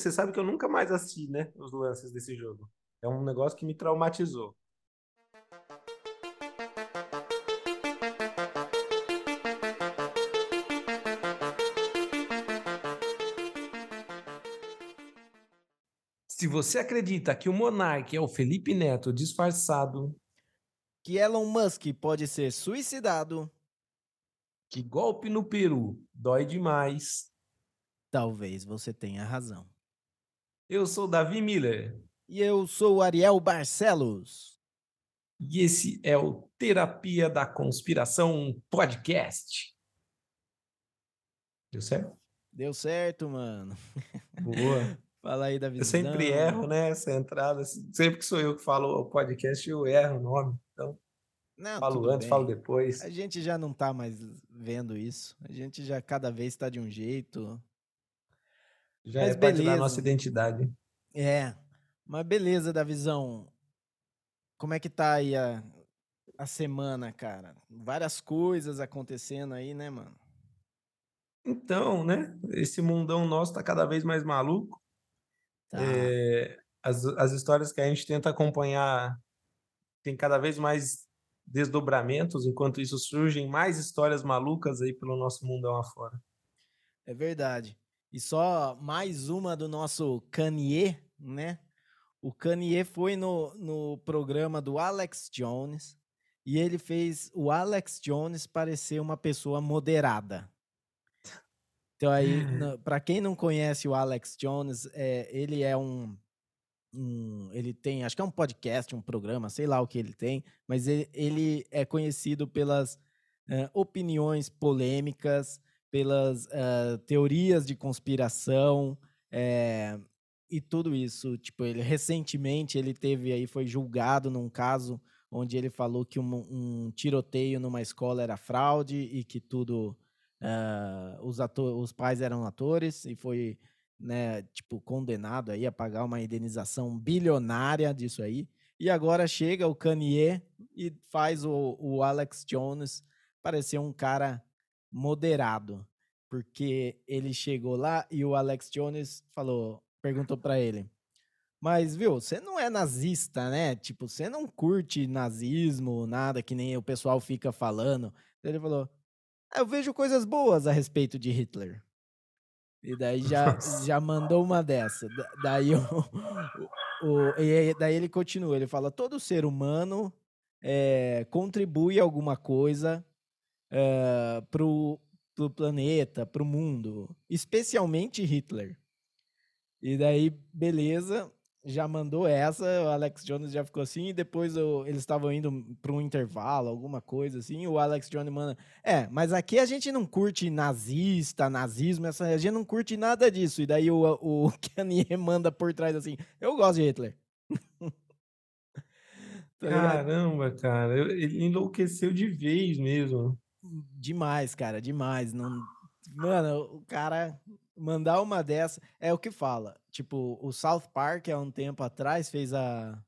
você sabe que eu nunca mais assisti, né, os lances desse jogo. É um negócio que me traumatizou. Se você acredita que o Monark é o Felipe Neto disfarçado, que Elon Musk pode ser suicidado, que golpe no Peru dói demais, talvez você tenha razão. Eu sou Davi Miller. E eu sou o Ariel Barcelos. E esse é o Terapia da Conspiração Podcast. Deu certo? Deu certo, mano. Boa. Fala aí da visão. Eu sempre erro, né? Essa entrada. Sempre que sou eu que falo o podcast, eu erro o nome. Então, não, falo antes, bem. falo depois. A gente já não tá mais vendo isso. A gente já cada vez está de um jeito. Já mas é beleza. parte da nossa identidade. É. Mas beleza, da visão. Como é que tá aí a, a semana, cara? Várias coisas acontecendo aí, né, mano? Então, né? Esse mundão nosso tá cada vez mais maluco. Tá. É, as, as histórias que a gente tenta acompanhar tem cada vez mais desdobramentos, enquanto isso surgem mais histórias malucas aí pelo nosso mundão afora. É verdade. E só mais uma do nosso Kanye, né? O Kanye foi no, no programa do Alex Jones e ele fez o Alex Jones parecer uma pessoa moderada. Então aí, para quem não conhece o Alex Jones, é, ele é um, um, ele tem, acho que é um podcast, um programa, sei lá o que ele tem, mas ele, ele é conhecido pelas uh, opiniões polêmicas, pelas uh, teorias de conspiração é, e tudo isso. Tipo, ele recentemente ele teve aí foi julgado num caso onde ele falou que um, um tiroteio numa escola era fraude e que tudo Uh, os, ator, os pais eram atores e foi, né, tipo, condenado aí a pagar uma indenização bilionária disso aí. E agora chega o Kanye e faz o, o Alex Jones parecer um cara moderado, porque ele chegou lá e o Alex Jones falou, perguntou para ele: "Mas viu, você não é nazista, né? Tipo, você não curte nazismo, nada que nem o pessoal fica falando". Ele falou: eu vejo coisas boas a respeito de Hitler. E daí já, já mandou uma dessa. daí, o, o, e daí ele continua, ele fala, todo ser humano é, contribui alguma coisa é, pro, pro planeta, pro mundo, especialmente Hitler. E daí, beleza, já mandou essa, o Alex Jones já ficou assim, e depois o, eles estavam indo para um intervalo, alguma coisa assim, o Alex Jones manda, é, mas aqui a gente não curte nazista, nazismo, essa, a gente não curte nada disso. E daí o, o Kanye manda por trás assim, eu gosto de Hitler. tá Caramba, cara, ele enlouqueceu de vez mesmo. Demais, cara, demais. Não... Mano, o cara mandar uma dessa é o que fala. Tipo, o South Park, há um tempo atrás, fez a,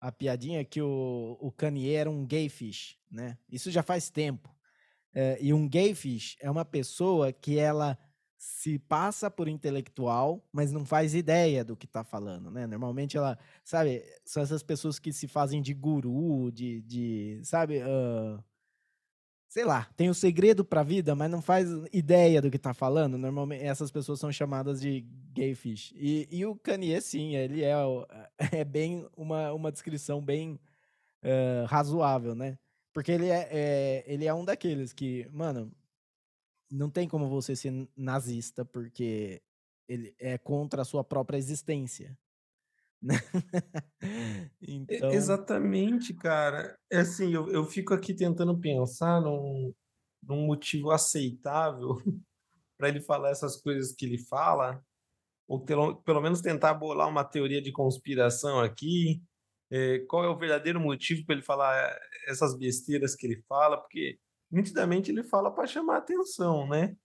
a piadinha que o, o Kanye era um gay fish, né? Isso já faz tempo. É, e um gay fish é uma pessoa que ela se passa por intelectual, mas não faz ideia do que tá falando, né? Normalmente ela, sabe, são essas pessoas que se fazem de guru, de, de sabe, uh, sei lá, tem o um segredo para a vida, mas não faz ideia do que tá falando. Normalmente essas pessoas são chamadas de gay fish. E, e o Kanye, sim, ele é, é bem uma, uma descrição bem uh, razoável, né? Porque ele é, é, ele é um daqueles que, mano, não tem como você ser nazista porque ele é contra a sua própria existência. então... Exatamente, cara. É assim, eu, eu fico aqui tentando pensar num, num motivo aceitável para ele falar essas coisas que ele fala, ou pelo, pelo menos tentar bolar uma teoria de conspiração aqui. É, qual é o verdadeiro motivo para ele falar essas besteiras que ele fala? Porque nitidamente ele fala para chamar atenção, né?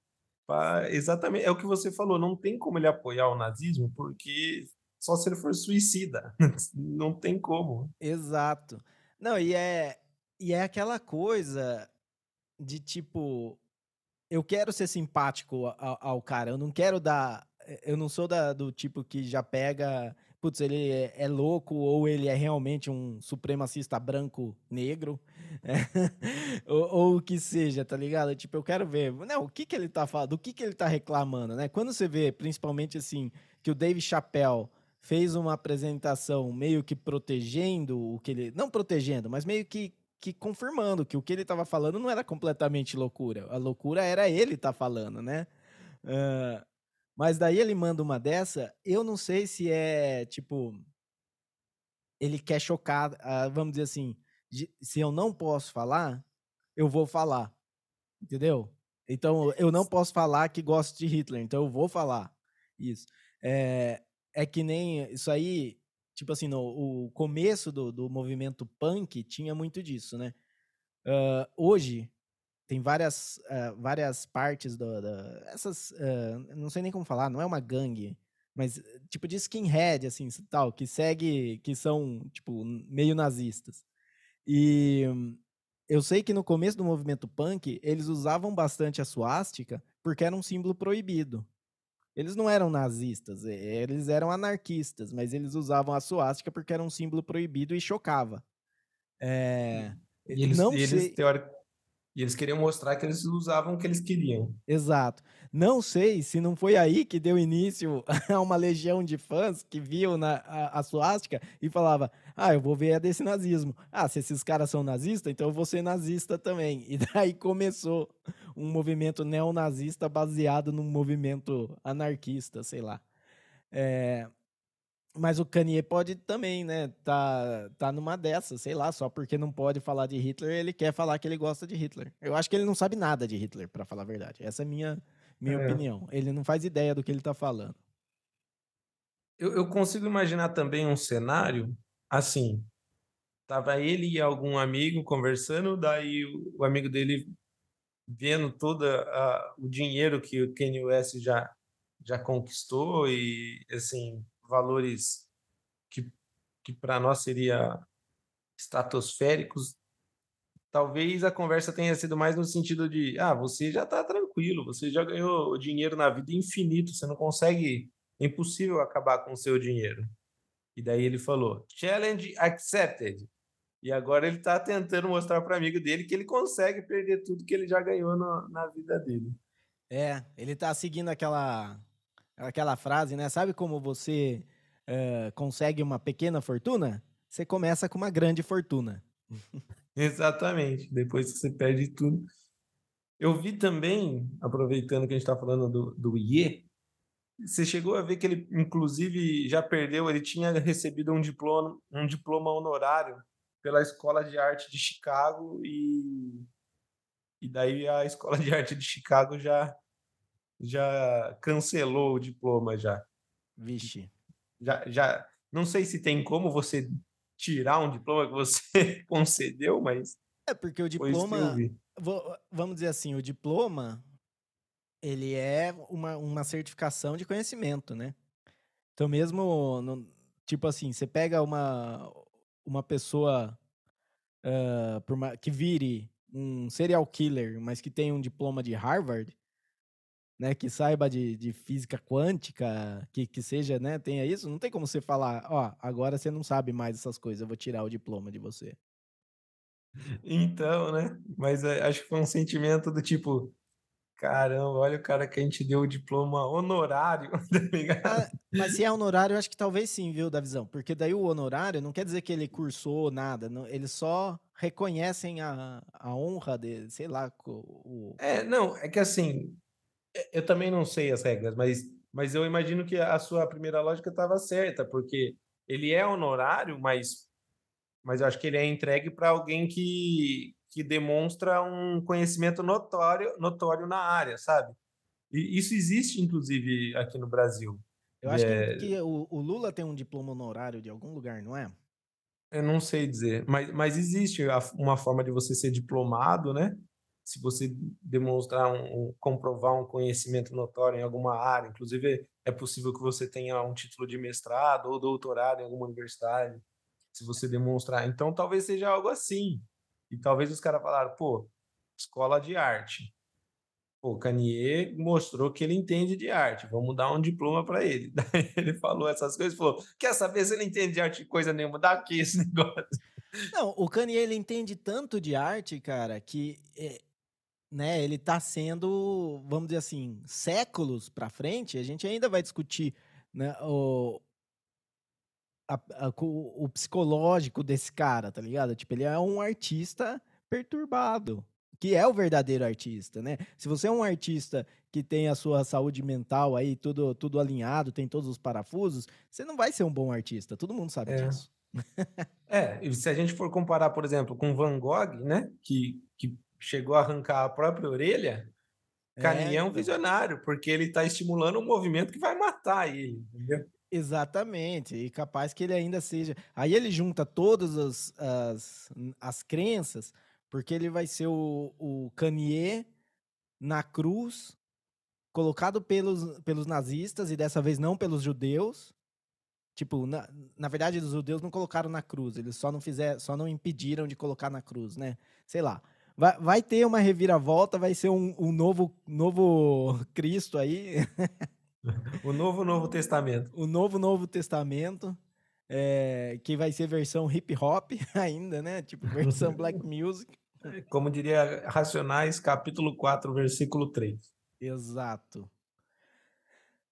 Pra, exatamente, é o que você falou, não tem como ele apoiar o nazismo, porque só se ele for suicida. Não tem como. Exato. Não, e é, e é aquela coisa de tipo. Eu quero ser simpático ao, ao cara, eu não quero dar eu não sou da, do tipo que já pega putz, ele é, é, louco ou ele é realmente um supremacista branco negro, ou, o que seja, tá ligado? Tipo, eu quero ver, não, o que que ele tá falando, do que que ele tá reclamando, né? Quando você vê, principalmente assim, que o Dave Chappelle fez uma apresentação meio que protegendo o que ele, não protegendo, mas meio que que confirmando que o que ele estava falando não era completamente loucura. A loucura era ele estar tá falando, né? Uh, mas daí ele manda uma dessa, eu não sei se é tipo. Ele quer chocar, uh, vamos dizer assim, de, se eu não posso falar, eu vou falar. Entendeu? Então eu não posso falar que gosto de Hitler, então eu vou falar. Isso. É, é que nem. Isso aí, tipo assim, no o começo do, do movimento punk tinha muito disso, né? Uh, hoje, tem várias, uh, várias partes do, da, essas, uh, não sei nem como falar, não é uma gangue, mas tipo de skinhead, assim, tal, que segue, que são, tipo, meio nazistas. E eu sei que no começo do movimento punk, eles usavam bastante a suástica porque era um símbolo proibido. Eles não eram nazistas, eles eram anarquistas, mas eles usavam a suástica porque era um símbolo proibido e chocava. É, e eles, não eles sei... teórico, e eles queriam mostrar que eles usavam o que eles queriam. Exato. Não sei se não foi aí que deu início a uma legião de fãs que viam na, a, a suástica e falava: Ah, eu vou ver a desse nazismo. Ah, se esses caras são nazistas, então eu vou ser nazista também. E daí começou um movimento neonazista baseado num movimento anarquista, sei lá. É, mas o Kanye pode também, né? Tá, tá numa dessas, sei lá, só porque não pode falar de Hitler, ele quer falar que ele gosta de Hitler. Eu acho que ele não sabe nada de Hitler, para falar a verdade. Essa é a minha, minha é. opinião. Ele não faz ideia do que ele tá falando. Eu, eu consigo imaginar também um cenário assim. Tava ele e algum amigo conversando, daí o, o amigo dele vendo todo o dinheiro que o Kanye West já, já conquistou e, assim, valores que, que para nós seria estratosféricos, talvez a conversa tenha sido mais no sentido de, ah, você já está tranquilo, você já ganhou dinheiro na vida infinito, você não consegue, é impossível acabar com o seu dinheiro. E daí ele falou, challenge accepted. E agora ele está tentando mostrar para amigo dele que ele consegue perder tudo que ele já ganhou no, na vida dele. É, ele está seguindo aquela aquela frase, né? Sabe como você uh, consegue uma pequena fortuna? Você começa com uma grande fortuna. Exatamente. Depois que você perde tudo. Eu vi também, aproveitando que a gente está falando do, do IE, você chegou a ver que ele, inclusive, já perdeu, ele tinha recebido um diploma, um diploma honorário pela Escola de Arte de Chicago e, e daí a Escola de Arte de Chicago já já cancelou o diploma já. Vixe. Já, já, não sei se tem como você tirar um diploma que você concedeu, mas é porque o diploma, vamos dizer assim, o diploma ele é uma, uma certificação de conhecimento, né? Então mesmo, no, tipo assim, você pega uma uma pessoa uh, uma, que vire um serial killer, mas que tem um diploma de Harvard, né, que saiba de, de física quântica, que, que seja, né, tenha isso, não tem como você falar, ó, agora você não sabe mais essas coisas, eu vou tirar o diploma de você. Então, né? Mas é, acho que foi um sentimento do tipo, caramba, olha o cara que a gente deu o diploma honorário, tá ligado? Ah, mas se é honorário, acho que talvez sim, viu, da visão, porque daí o honorário não quer dizer que ele cursou nada, não, eles só reconhecem a, a honra de, sei lá, o... É, não, é que assim, eu também não sei as regras, mas, mas eu imagino que a sua primeira lógica estava certa, porque ele é honorário, mas, mas eu acho que ele é entregue para alguém que, que demonstra um conhecimento notório, notório na área, sabe? E isso existe, inclusive, aqui no Brasil. Eu acho é... que, que o, o, Lula tem um diploma honorário de algum lugar, não é? Eu não sei dizer, mas, mas existe uma forma de você ser diplomado, né? Se você demonstrar um, comprovar um conhecimento notório em alguma área, inclusive é possível que você tenha um título de mestrado ou doutorado em alguma universidade, se você demonstrar. Então, talvez seja algo assim. E talvez os caras falaram, pô, escola de arte. o Kanye mostrou que ele entende de arte, vamos dar um diploma para ele. Daí ele falou essas coisas, falou: quer saber se ele entende de arte coisa nenhuma? Dá aqui esse negócio. Não, o Kanye ele entende tanto de arte, cara, que é, né, ele tá sendo, vamos dizer assim, séculos para frente, a gente ainda vai discutir né, o, a, a, o, o psicológico desse cara, tá ligado? Tipo, ele é um artista perturbado, que é o verdadeiro artista, né? Se você é um artista que tem a sua saúde mental aí tudo, tudo alinhado, tem todos os parafusos, você não vai ser um bom artista, todo mundo sabe é. disso. é, e se a gente for comparar, por exemplo, com Van Gogh, né, que, que chegou a arrancar a própria orelha, Kanye é, é um visionário, porque ele está estimulando um movimento que vai matar ele, entendeu? Exatamente, e capaz que ele ainda seja. Aí ele junta todas as, as, as crenças, porque ele vai ser o, o Kanye na cruz, colocado pelos, pelos nazistas, e dessa vez não pelos judeus. Tipo, na, na verdade, os judeus não colocaram na cruz, eles só não fizeram, só não impediram de colocar na cruz, né? Sei lá. Vai, vai ter uma reviravolta, vai ser um, um novo, novo Cristo aí. o novo Novo Testamento. O novo Novo Testamento. É, que vai ser versão hip hop ainda, né? Tipo, versão black music. Como diria Racionais, capítulo 4, versículo 3. Exato.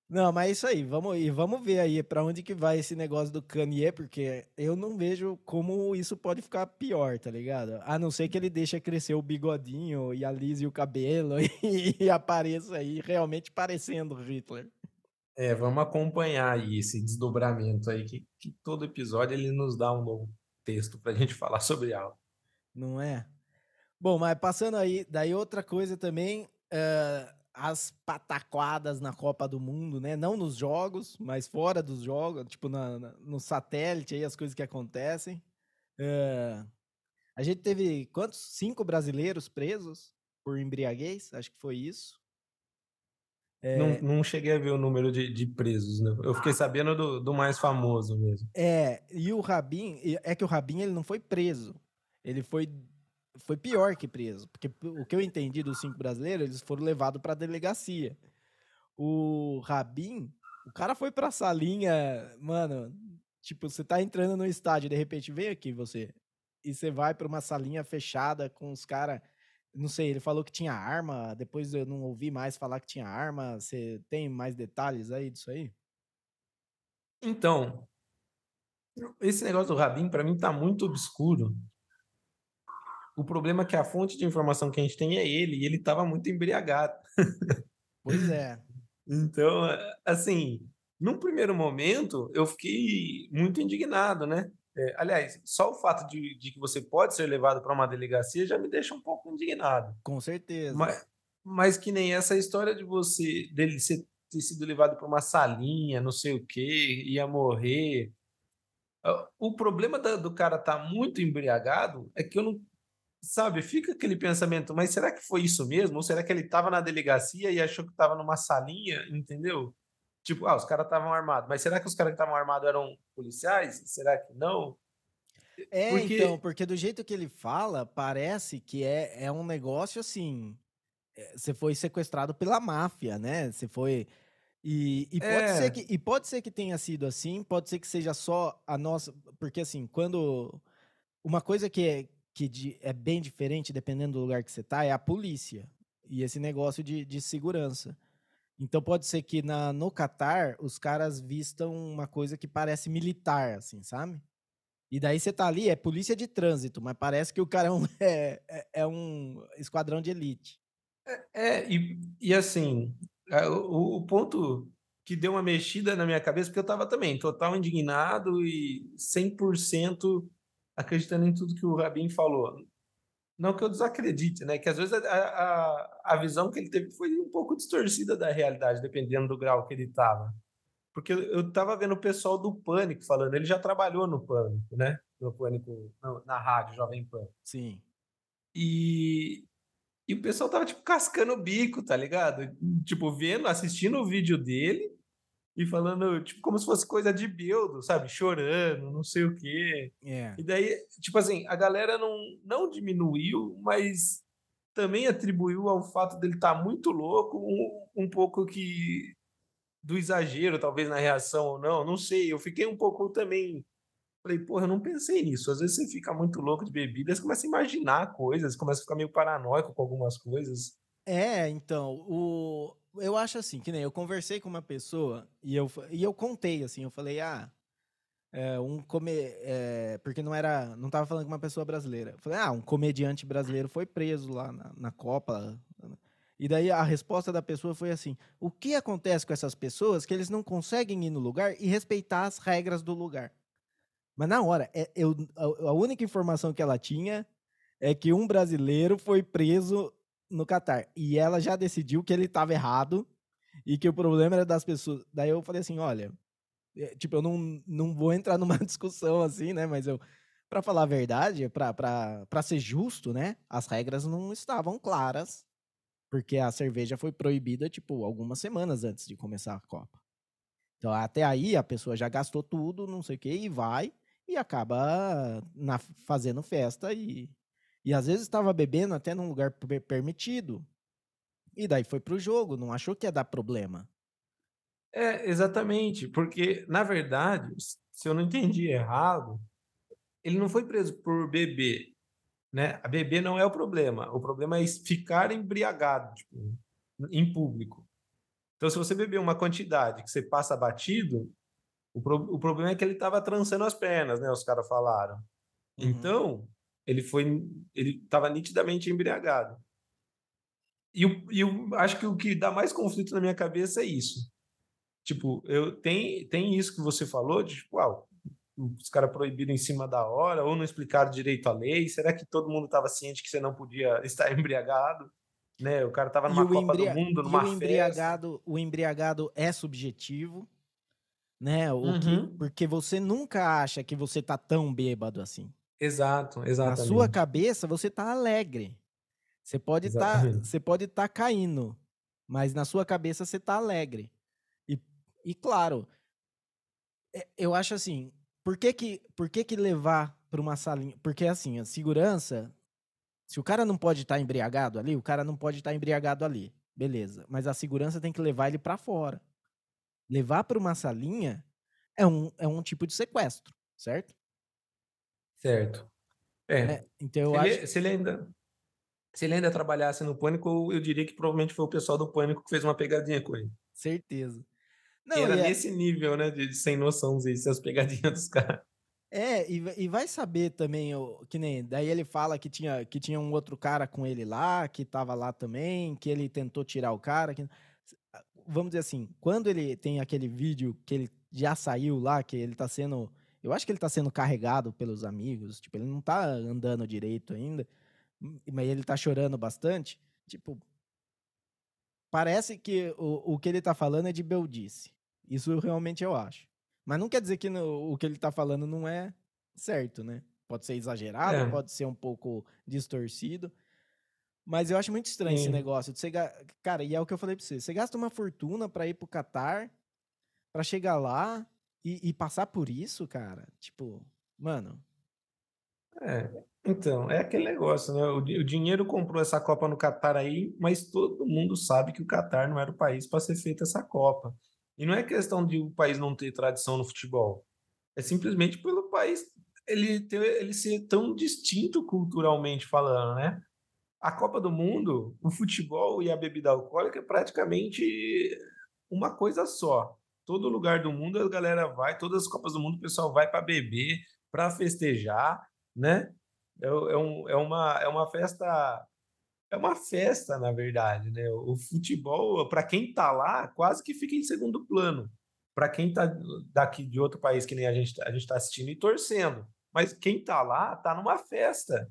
Não, mas é isso aí. Vamos, e vamos ver aí para onde que vai esse negócio do Kanye, porque eu não vejo como isso pode ficar pior, tá ligado? A não ser que ele deixe crescer o bigodinho e alise o cabelo e, e apareça aí realmente parecendo Hitler. É, vamos acompanhar aí esse desdobramento aí, que, que todo episódio ele nos dá um novo texto pra gente falar sobre algo. Não é? Bom, mas passando aí, daí outra coisa também, uh, as pataquadas na Copa do Mundo, né? Não nos jogos, mas fora dos jogos, tipo na, na no satélite aí, as coisas que acontecem. Uh, a gente teve quantos? Cinco brasileiros presos por embriaguez, acho que foi isso. É... Não, não, cheguei a ver o número de, de presos, né? Eu fiquei sabendo do, do, mais famoso mesmo. É, e o Rabin, é que o Rabin ele não foi preso. Ele foi, foi pior que preso. Porque o que eu entendi dos cinco brasileiros, eles foram levados para a delegacia. O Rabin, o cara foi pra salinha, mano. Tipo, você tá entrando no estádio, de repente vem aqui você. E você vai para uma salinha fechada com os caras não sei, ele falou que tinha arma, depois eu não ouvi mais falar que tinha arma. Você tem mais detalhes aí disso aí? Então, esse negócio do Rabin, para mim, tá muito obscuro. O problema é que a fonte de informação que a gente tem é ele, e ele estava muito embriagado. Pois é. então, assim, num primeiro momento, eu fiquei muito indignado, né? É, aliás, só o fato de, de, que você pode ser levado para uma delegacia já me deixa um pouco indignado. Com certeza. Mas, mas que nem essa história de você dele ser, ter sido levado para uma salinha, não sei o que, ia morrer. O problema da, do cara estar tá muito embriagado é que eu não. Sabe, fica aquele pensamento, mas será que foi isso mesmo? Ou será que ele estava na delegacia e achou que estava numa salinha, entendeu? Tipo, ah, os caras estavam armados. Mas será que os caras que estavam armados eram policiais? Será que não? É, porque... então, porque do jeito que ele fala, parece que é, é um negócio assim. É, você foi sequestrado pela máfia, né? Você foi. E, e, pode é. ser que, e pode ser que tenha sido assim, pode ser que seja só a nossa. Porque, assim, quando. Uma coisa que é, que de, é bem diferente, dependendo do lugar que você tá, é a polícia. E esse negócio de, de segurança. Então pode ser que na, no Catar os caras vistam uma coisa que parece militar, assim, sabe? E daí você tá ali, é polícia de trânsito, mas parece que o cara é um, é, é, é um esquadrão de elite. É, é e, e assim, é, o, o, ponto que deu uma mexida na minha cabeça, porque eu tava também total indignado e 100% acreditando em tudo que o Rabin falou. Não que eu desacredite, né? Que às vezes a, a, a visão que ele teve foi um pouco distorcida da realidade, dependendo do grau que ele estava. Porque eu estava vendo o pessoal do Pânico falando, ele já trabalhou no Pânico, né? No Pânico, na, na rádio Jovem Pan. Sim. E, e o pessoal tava, tipo, cascando o bico, tá ligado? Tipo, vendo, assistindo o vídeo dele e falando, tipo, como se fosse coisa de build, sabe? Chorando, não sei o quê. É. E daí, tipo assim, a galera não, não diminuiu, mas também atribuiu ao fato dele estar tá muito louco, um, um pouco que do exagero, talvez na reação ou não, não sei. Eu fiquei um pouco também. Falei, porra, eu não pensei nisso. Às vezes você fica muito louco de bebida, você começa a imaginar coisas, começa a ficar meio paranoico com algumas coisas. É, então, o... eu acho assim, que nem eu conversei com uma pessoa e eu, e eu contei, assim, eu falei, ah, é, um come... É, porque não era, não tava falando com uma pessoa brasileira. Eu falei, ah, um comediante brasileiro foi preso lá na, na Copa. E daí a resposta da pessoa foi assim: o que acontece com essas pessoas que eles não conseguem ir no lugar e respeitar as regras do lugar? Mas na hora, é, eu, a, a única informação que ela tinha é que um brasileiro foi preso no Catar. E ela já decidiu que ele estava errado e que o problema era das pessoas. Daí eu falei assim: olha, é, tipo, eu não, não vou entrar numa discussão assim, né? Mas eu, para falar a verdade, para ser justo, né? As regras não estavam claras, porque a cerveja foi proibida, tipo, algumas semanas antes de começar a Copa. Então, até aí, a pessoa já gastou tudo, não sei o quê, e vai e acaba na, fazendo festa e, e às vezes estava bebendo até num lugar permitido. E daí foi pro jogo, não achou que ia dar problema. É, exatamente, porque, na verdade, se eu não entendi errado, ele não foi preso por beber, né? A beber não é o problema, o problema é ficar embriagado, tipo, em público. Então, se você beber uma quantidade que você passa batido, o, pro, o problema é que ele estava trançando as pernas, né? Os caras falaram. Uhum. Então, ele foi, ele estava nitidamente embriagado. E eu, eu acho que o que dá mais conflito na minha cabeça é isso. Tipo, eu tem, tem isso que você falou de tipo, ah, os caras proibiram em cima da hora, ou não explicaram direito a lei. Será que todo mundo estava ciente que você não podia estar embriagado? Né? O cara estava numa Copa do Mundo, numa e o embriagado, festa. O embriagado é subjetivo, né? O uhum. que, porque você nunca acha que você tá tão bêbado assim. Exato, exatamente. Na sua cabeça você tá alegre. Você pode estar, tá, você pode estar tá caindo, mas na sua cabeça você tá alegre. E claro, é, eu acho assim, por que que, por que, que levar para uma salinha? Porque assim, a segurança, se o cara não pode estar tá embriagado ali, o cara não pode estar tá embriagado ali. Beleza, mas a segurança tem que levar ele para fora. Levar para uma salinha é um, é um tipo de sequestro, certo? Certo. É. é então eu se acho. Ele, se ele ainda se ele ainda trabalhasse no pânico, eu diria que provavelmente foi o pessoal do pânico que fez uma pegadinha com ele. Certeza. Não, era é... nesse nível, né? De, de sem noção, as pegadinhas dos caras. É, e, e vai saber também, o, que nem. Daí ele fala que tinha, que tinha um outro cara com ele lá, que tava lá também, que ele tentou tirar o cara. Que, vamos dizer assim, quando ele tem aquele vídeo que ele já saiu lá, que ele tá sendo. Eu acho que ele tá sendo carregado pelos amigos, tipo, ele não tá andando direito ainda, mas ele tá chorando bastante. Tipo, parece que o, o que ele tá falando é de Beldice. Isso realmente eu acho. Mas não quer dizer que no, o que ele tá falando não é certo, né? Pode ser exagerado, é. pode ser um pouco distorcido. Mas eu acho muito estranho Sim. esse negócio. De você, cara, e é o que eu falei pra você. Você gasta uma fortuna para ir pro Catar, para chegar lá e, e, passar por isso, cara. Tipo, mano. É, então, é aquele negócio, né? O, o, dinheiro comprou essa Copa no Catar aí, mas todo mundo sabe que o Catar não era o país para ser feita essa Copa. E não é questão de o país não ter tradição no futebol. É simplesmente pelo país ele, ter, ele ser tão distinto culturalmente falando, né? A Copa do Mundo, o futebol e a bebida alcoólica é praticamente uma coisa só. Todo lugar do mundo a galera vai, todas as Copas do Mundo o pessoal vai para beber, para festejar, né? É, é, um, é, uma, é uma festa é uma festa, na verdade, né? O futebol, para quem está lá, quase que fica em segundo plano. Para quem está daqui de outro país que nem a gente a gente está assistindo e torcendo, mas quem está lá está numa festa.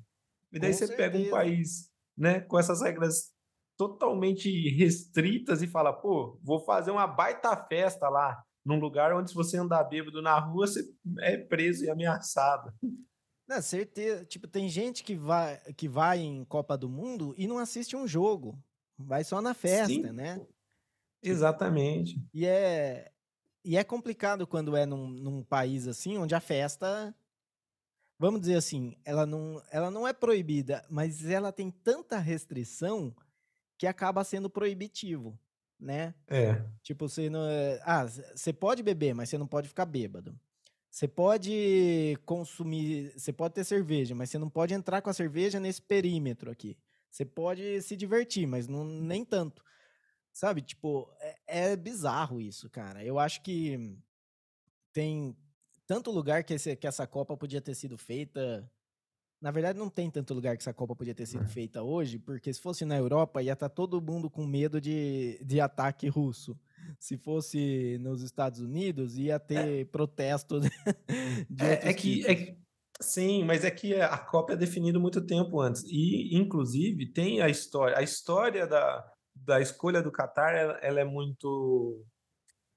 E daí com você certeza. pega um país, né, com essas regras totalmente restritas e fala, pô, vou fazer uma baita festa lá, num lugar onde se você andar bêbado na rua, você é preso e ameaçado. Na certeza. Tipo, tem gente que vai, que vai em Copa do Mundo e não assiste um jogo. Vai só na festa, Sim. né? Exatamente. E é, e é complicado quando é num, num país assim, onde a festa. vamos dizer assim, ela não, ela não é proibida, mas ela tem tanta restrição que acaba sendo proibitivo, né? É. Tipo, você não. É, ah, você pode beber, mas você não pode ficar bêbado. Você pode consumir, você pode ter cerveja, mas você não pode entrar com a cerveja nesse perímetro aqui. Você pode se divertir, mas não, nem tanto. Sabe, tipo, é, é bizarro isso, cara. Eu acho que tem tanto lugar que, esse, que essa Copa podia ter sido feita. Na verdade, não tem tanto lugar que essa Copa podia ter sido feita hoje, porque se fosse na Europa, ia estar tá todo mundo com medo de, de ataque russo. Se fosse nos Estados Unidos, ia é. ter é. protesto. De é, é que, é, sim, mas é que a Copa é definida muito tempo antes. E, inclusive, tem a história. A história da, da escolha do Qatar ela, ela é muito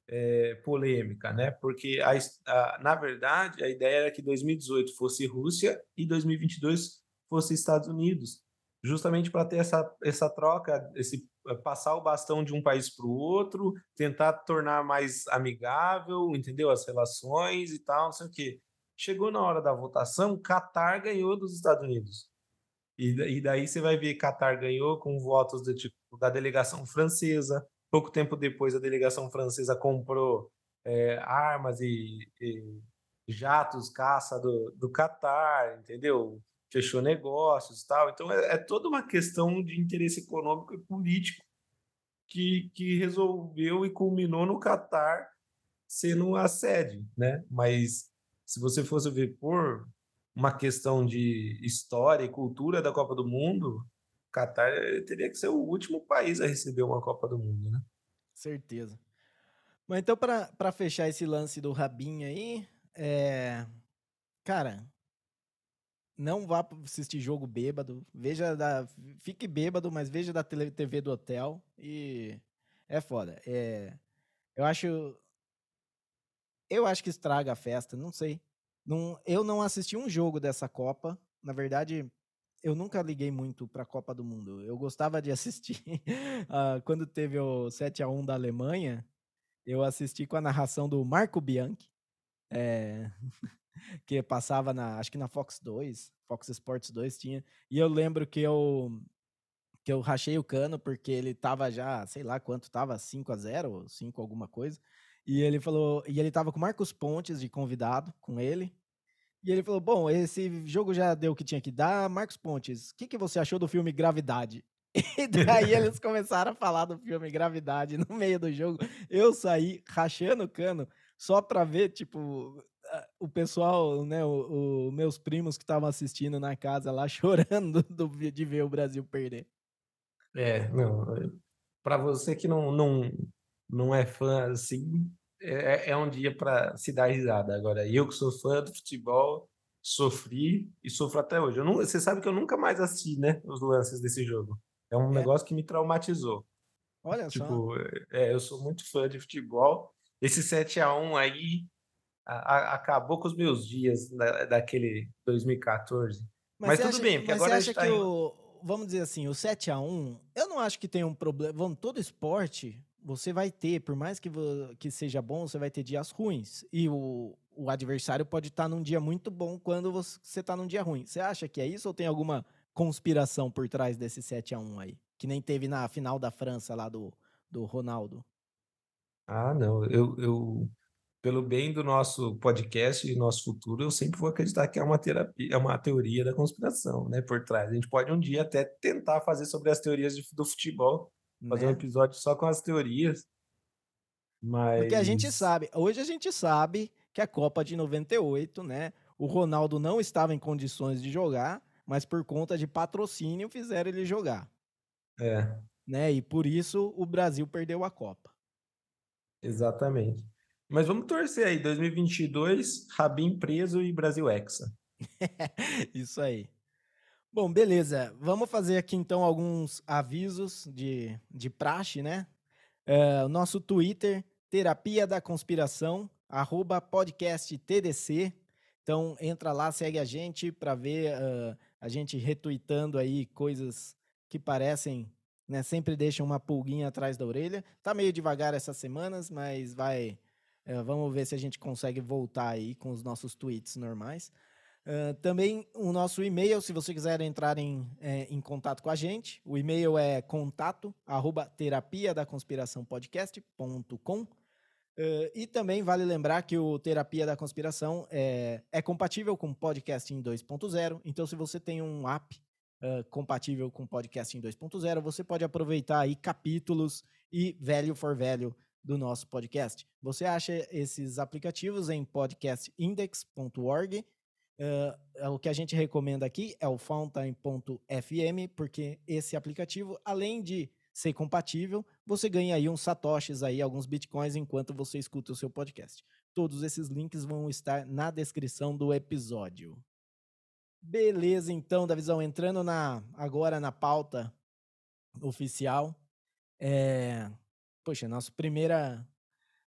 é, polêmica, né? Porque, a, a, na verdade, a ideia era que 2018 fosse Rússia e 2022 fosse Estados Unidos, justamente para ter essa, essa troca, esse passar o bastão de um país para o outro, tentar tornar mais amigável, entendeu? As relações e tal, não sei o quê. Chegou na hora da votação, Qatar ganhou dos Estados Unidos. E, e daí você vai ver Qatar ganhou com votos do, tipo, da delegação francesa, Pouco tempo depois, a delegação francesa comprou é, armas e, e, jatos caça do, do entendeu? Fechou negócios e tal. Então, é, é toda uma questão de interesse econômico e político que, que resolveu e culminou no Catar sendo a sede, né? Mas se você fosse ver por uma questão de história e cultura da Copa do Mundo, Catar teria que ser o último país a receber uma Copa do Mundo, né? Certeza. Mas então, para fechar esse lance do Rabinho aí, é... cara, não vá assistir jogo bêbado. Veja da. Fique bêbado, mas veja da TV do hotel. E é foda. É... Eu acho. Eu acho que estraga a festa, não sei. Não, eu não assisti um jogo dessa Copa. Na verdade, eu nunca liguei muito para a Copa do Mundo. Eu gostava de assistir uh, quando teve o 7 a 1 da Alemanha. Eu assisti com a narração do Marco Bianchi, é, que passava na, acho que na Fox 2, Fox Sports 2 tinha. E eu lembro que eu que eu rachei o cano porque ele tava já, sei lá quanto tava, 5 a 0, 5 alguma coisa. E ele falou, e ele tava com Marcos Pontes de convidado com ele. E ele falou: Bom, esse jogo já deu o que tinha que dar. Marcos Pontes, o que, que você achou do filme Gravidade? E daí eles começaram a falar do filme Gravidade no meio do jogo. Eu saí rachando o cano só pra ver, tipo, o pessoal, né, os meus primos que estavam assistindo na casa lá chorando do, de ver o Brasil perder. É, não. Para você que não, não, não é fã assim, é, é um dia para se dar risada. Agora, eu que sou fã do futebol, sofri e sofro até hoje. Não, você sabe que eu nunca mais assisti, né, os lances desse jogo. É um é. negócio que me traumatizou. Olha tipo, só. É, eu sou muito fã de futebol. Esse 7 a 1 aí a, a, acabou com os meus dias da, daquele 2014. Mas, mas tudo acha, bem, porque agora você acha tá que o, vamos dizer assim, o 7 a 1 eu não acho que tem um problema. Vamos, todo esporte você vai ter, por mais que, que seja bom, você vai ter dias ruins. E o, o adversário pode estar tá num dia muito bom quando você está num dia ruim. Você acha que é isso ou tem alguma conspiração por trás desse 7 a 1 aí? Que nem teve na final da França lá do, do Ronaldo. Ah, não. Eu, eu, pelo bem do nosso podcast e nosso futuro, eu sempre vou acreditar que é uma terapia, é uma teoria da conspiração, né, por trás. A gente pode um dia até tentar fazer sobre as teorias de, do futebol Fazer né? um episódio só com as teorias. Mas... Porque a gente sabe, hoje a gente sabe que a Copa de 98, né? O Ronaldo não estava em condições de jogar, mas por conta de patrocínio fizeram ele jogar. É. Né? E por isso o Brasil perdeu a Copa. Exatamente. Mas vamos torcer aí, 2022, Rabin preso e Brasil Hexa. isso aí. Bom, beleza. Vamos fazer aqui então alguns avisos de, de praxe, né? O nosso Twitter, Terapia da Conspiração, arroba podcast TDC. Então entra lá, segue a gente para ver uh, a gente retweetando aí coisas que parecem, né? Sempre deixam uma pulguinha atrás da orelha. Tá meio devagar essas semanas, mas vai. Uh, vamos ver se a gente consegue voltar aí com os nossos tweets normais. Uh, também o nosso e-mail, se você quiser entrar em, é, em contato com a gente, o e-mail é contato arroba terapia da conspiração podcast.com. Uh, e também vale lembrar que o Terapia da Conspiração é, é compatível com Podcasting 2.0. Então, se você tem um app uh, compatível com Podcasting 2.0, você pode aproveitar aí capítulos e velho for velho do nosso podcast. Você acha esses aplicativos em podcastindex.org Uh, o que a gente recomenda aqui é o fountain.fm, porque esse aplicativo, além de ser compatível, você ganha aí uns satoshis aí, alguns bitcoins enquanto você escuta o seu podcast. Todos esses links vão estar na descrição do episódio. Beleza, então, Davizão, entrando na agora na pauta oficial. É, poxa, nosso primeira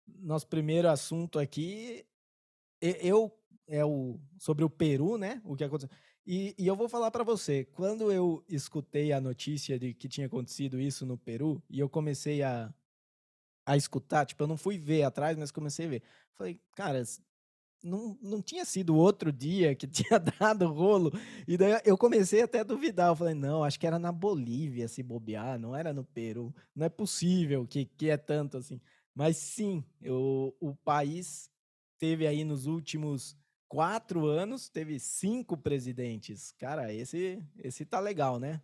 nosso primeiro assunto aqui eu é o sobre o Peru, né? O que aconteceu. E, e eu vou falar para você, quando eu escutei a notícia de que tinha acontecido isso no Peru e eu comecei a a escutar, tipo, eu não fui ver atrás, mas comecei a ver. Falei, cara, não, não tinha sido outro dia que tinha dado rolo. E daí eu comecei até a duvidar. Eu falei, não, acho que era na Bolívia se bobear, não era no Peru. Não é possível que, que é tanto assim. Mas sim, eu, o país teve aí nos últimos quatro anos, teve cinco presidentes. Cara, esse, esse tá legal, né?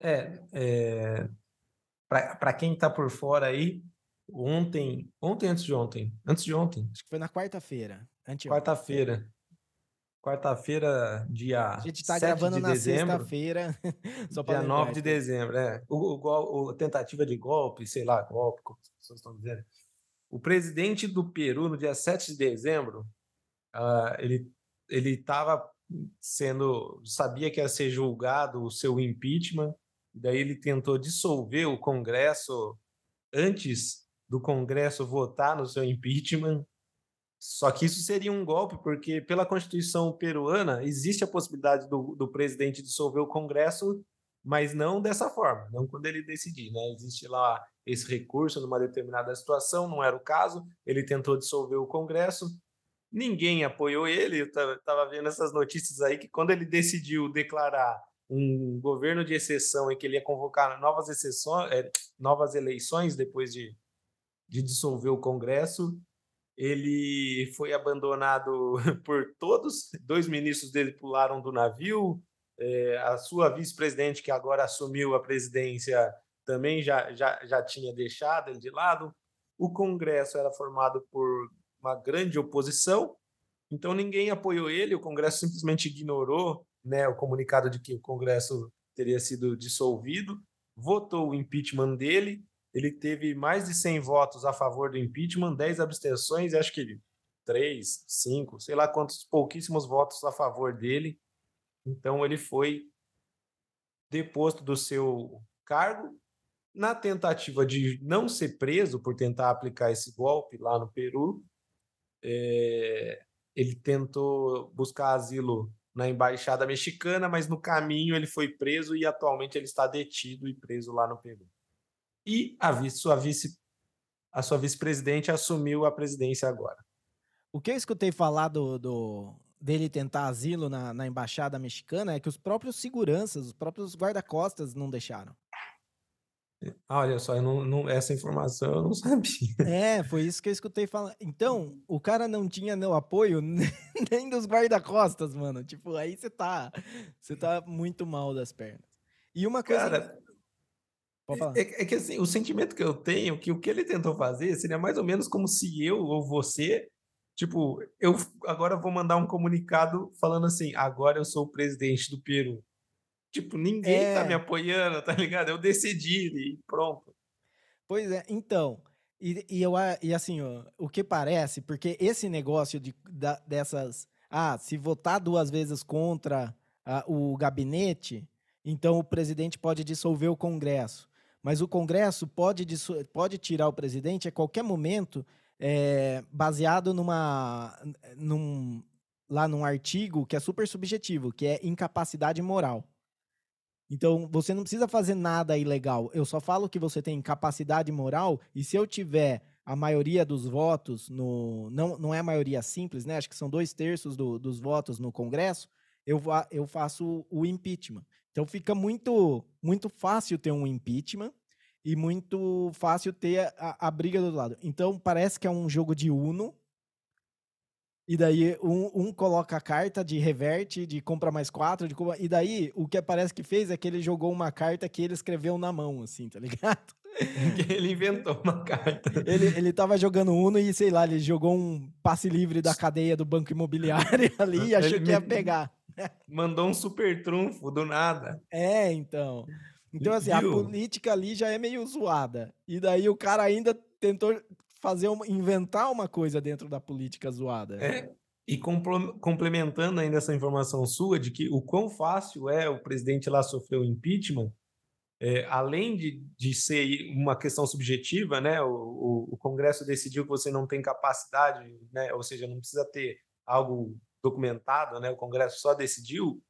É, é para quem tá por fora aí, ontem, ontem antes de ontem, antes de ontem. Acho que foi na quarta-feira. Quarta-feira. Quarta-feira, dia. A gente tá gravando de na sexta-feira. dia 9 de dezembro, é. O, o, o, tentativa de golpe, sei lá, golpe, como as pessoas estão dizendo. O presidente do Peru, no dia 7 de dezembro, ele ele estava sendo sabia que ia ser julgado o seu impeachment daí ele tentou dissolver o Congresso antes do Congresso votar no seu impeachment só que isso seria um golpe porque pela Constituição peruana existe a possibilidade do, do presidente dissolver o Congresso mas não dessa forma, não quando ele decidir, né? Existe lá esse recurso numa determinada situação, não era o caso, ele tentou dissolver o Congresso, ninguém apoiou ele. Eu estava vendo essas notícias aí que quando ele decidiu declarar um governo de exceção em que ele ia convocar novas exceções, é, novas eleições depois de, de dissolver o Congresso, ele foi abandonado por todos. Dois ministros dele pularam do navio. É, a sua vice-presidente, que agora assumiu a presidência, também já, já, já tinha deixado ele de lado. O Congresso era formado por uma grande oposição, então ninguém apoiou ele, o Congresso simplesmente ignorou né, o comunicado de que o Congresso teria sido dissolvido, votou o impeachment dele, ele teve mais de 100 votos a favor do impeachment, 10 abstenções, acho que 3, 5, sei lá quantos pouquíssimos votos a favor dele. Então ele foi deposto do seu cargo na tentativa de não ser preso por tentar aplicar esse golpe lá no Peru. É, ele tentou buscar asilo na embaixada mexicana, mas no caminho ele foi preso e atualmente ele está detido e preso lá no Peru. E a vice, sua vice a sua vice-presidente assumiu a presidência agora. O que eu escutei falar do, do dele tentar asilo na, na embaixada mexicana é que os próprios seguranças, os próprios guarda-costas não deixaram. Olha só, não, não, essa informação eu não sabia. É, foi isso que eu escutei falar. Então, o cara não tinha meu apoio nem dos guarda-costas, mano. Tipo, aí você tá, você tá muito mal das pernas. E uma coisa. Cara, é, é, que assim, o sentimento que eu tenho, que o que ele tentou fazer seria mais ou menos como se eu ou você, tipo, eu agora vou mandar um comunicado falando assim: agora eu sou o presidente do Peru. Tipo, ninguém é... tá me apoiando, tá ligado? Eu decidi e pronto. Pois é, então. E, e, eu, e assim, ó, o que parece, porque esse negócio de, da, dessas. Ah, se votar duas vezes contra ah, o gabinete, então o presidente pode dissolver o Congresso. Mas o Congresso pode, pode tirar o presidente a qualquer momento, é, baseado numa, num, lá num artigo que é super subjetivo, que é incapacidade moral. Então, você não precisa fazer nada ilegal. Eu só falo que você tem capacidade moral e se eu tiver a maioria dos votos no. Não, não é a maioria simples, né? Acho que são dois terços do, dos votos no Congresso, eu, eu faço o impeachment. Então fica muito, muito fácil ter um impeachment e muito fácil ter a, a briga do lado. Então parece que é um jogo de Uno. E daí um, um, coloca a carta de reverte, de compra mais quatro, de compra... e daí o que parece que fez é que ele jogou uma carta que ele escreveu na mão, assim, tá ligado? ele inventou uma carta. Ele, ele tava jogando Uno e, sei lá, ele jogou um passe livre da cadeia do banco imobiliário ali e achou ele que ia pegar. Mandou um super trunfo do nada. É, então. Então, assim, Viu? a política ali já é meio zoada. E daí o cara ainda tentou fazer uma, inventar uma coisa dentro da política zoada. É. E complementando ainda essa informação sua de que o quão fácil é o presidente lá sofrer o impeachment, é, além de, de ser uma questão subjetiva, né, o, o, o, Congresso decidiu que você não tem capacidade, né, ou seja, não precisa ter algo documentado, né, o Congresso só decidiu,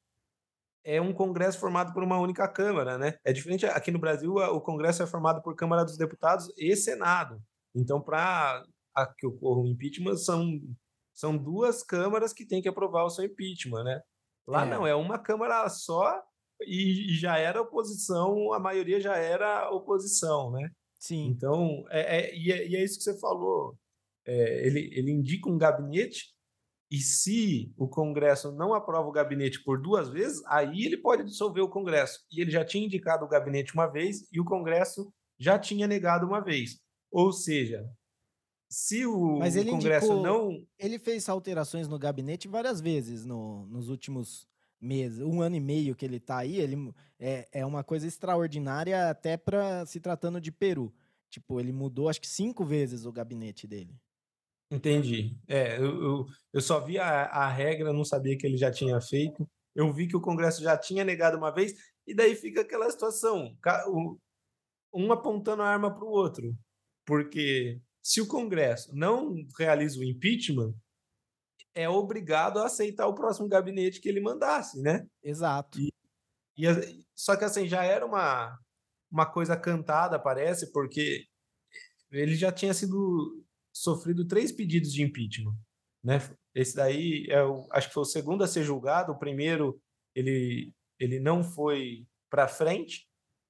é um Congresso formado por uma única Câmara, né? É diferente aqui no Brasil, o Congresso é formado por Câmara dos Deputados e Senado. Então, para que ocorra um impeachment, são, são duas câmaras que têm que aprovar o seu impeachment, né? Lá é. não, é uma Câmara só e, e, já era oposição, a maioria já era oposição, né? Sim. Então, é, é, e, é, e é isso que você falou. É, ele, ele indica um gabinete e se o Congresso não aprova o gabinete por duas vezes, aí ele pode dissolver o Congresso. E ele já tinha indicado o gabinete uma vez e o Congresso já tinha negado uma vez. Ou seja, se o, Mas ele Congresso indicou, não. Ele fez alterações no gabinete várias vezes no, nos últimos meses. Um ano e meio que ele está aí, ele é, é uma coisa extraordinária até para se tratando de Peru. Tipo, ele mudou acho que cinco vezes o gabinete dele. Entendi. É, eu, eu, eu só vi a, a regra, não sabia que ele já tinha feito. Eu vi que o Congresso já tinha negado uma vez, e daí fica aquela situação, um apontando a arma para o outro. Porque se o Congresso não realiza o impeachment, é obrigado a aceitar o próximo gabinete que ele mandasse, né? Exato. E, e, só que assim, já era uma, uma coisa cantada, parece, porque ele já tinha sido sofrido três pedidos de impeachment. Né? Esse daí é o, acho que foi o segundo a ser julgado. O primeiro ele, ele não foi para frente,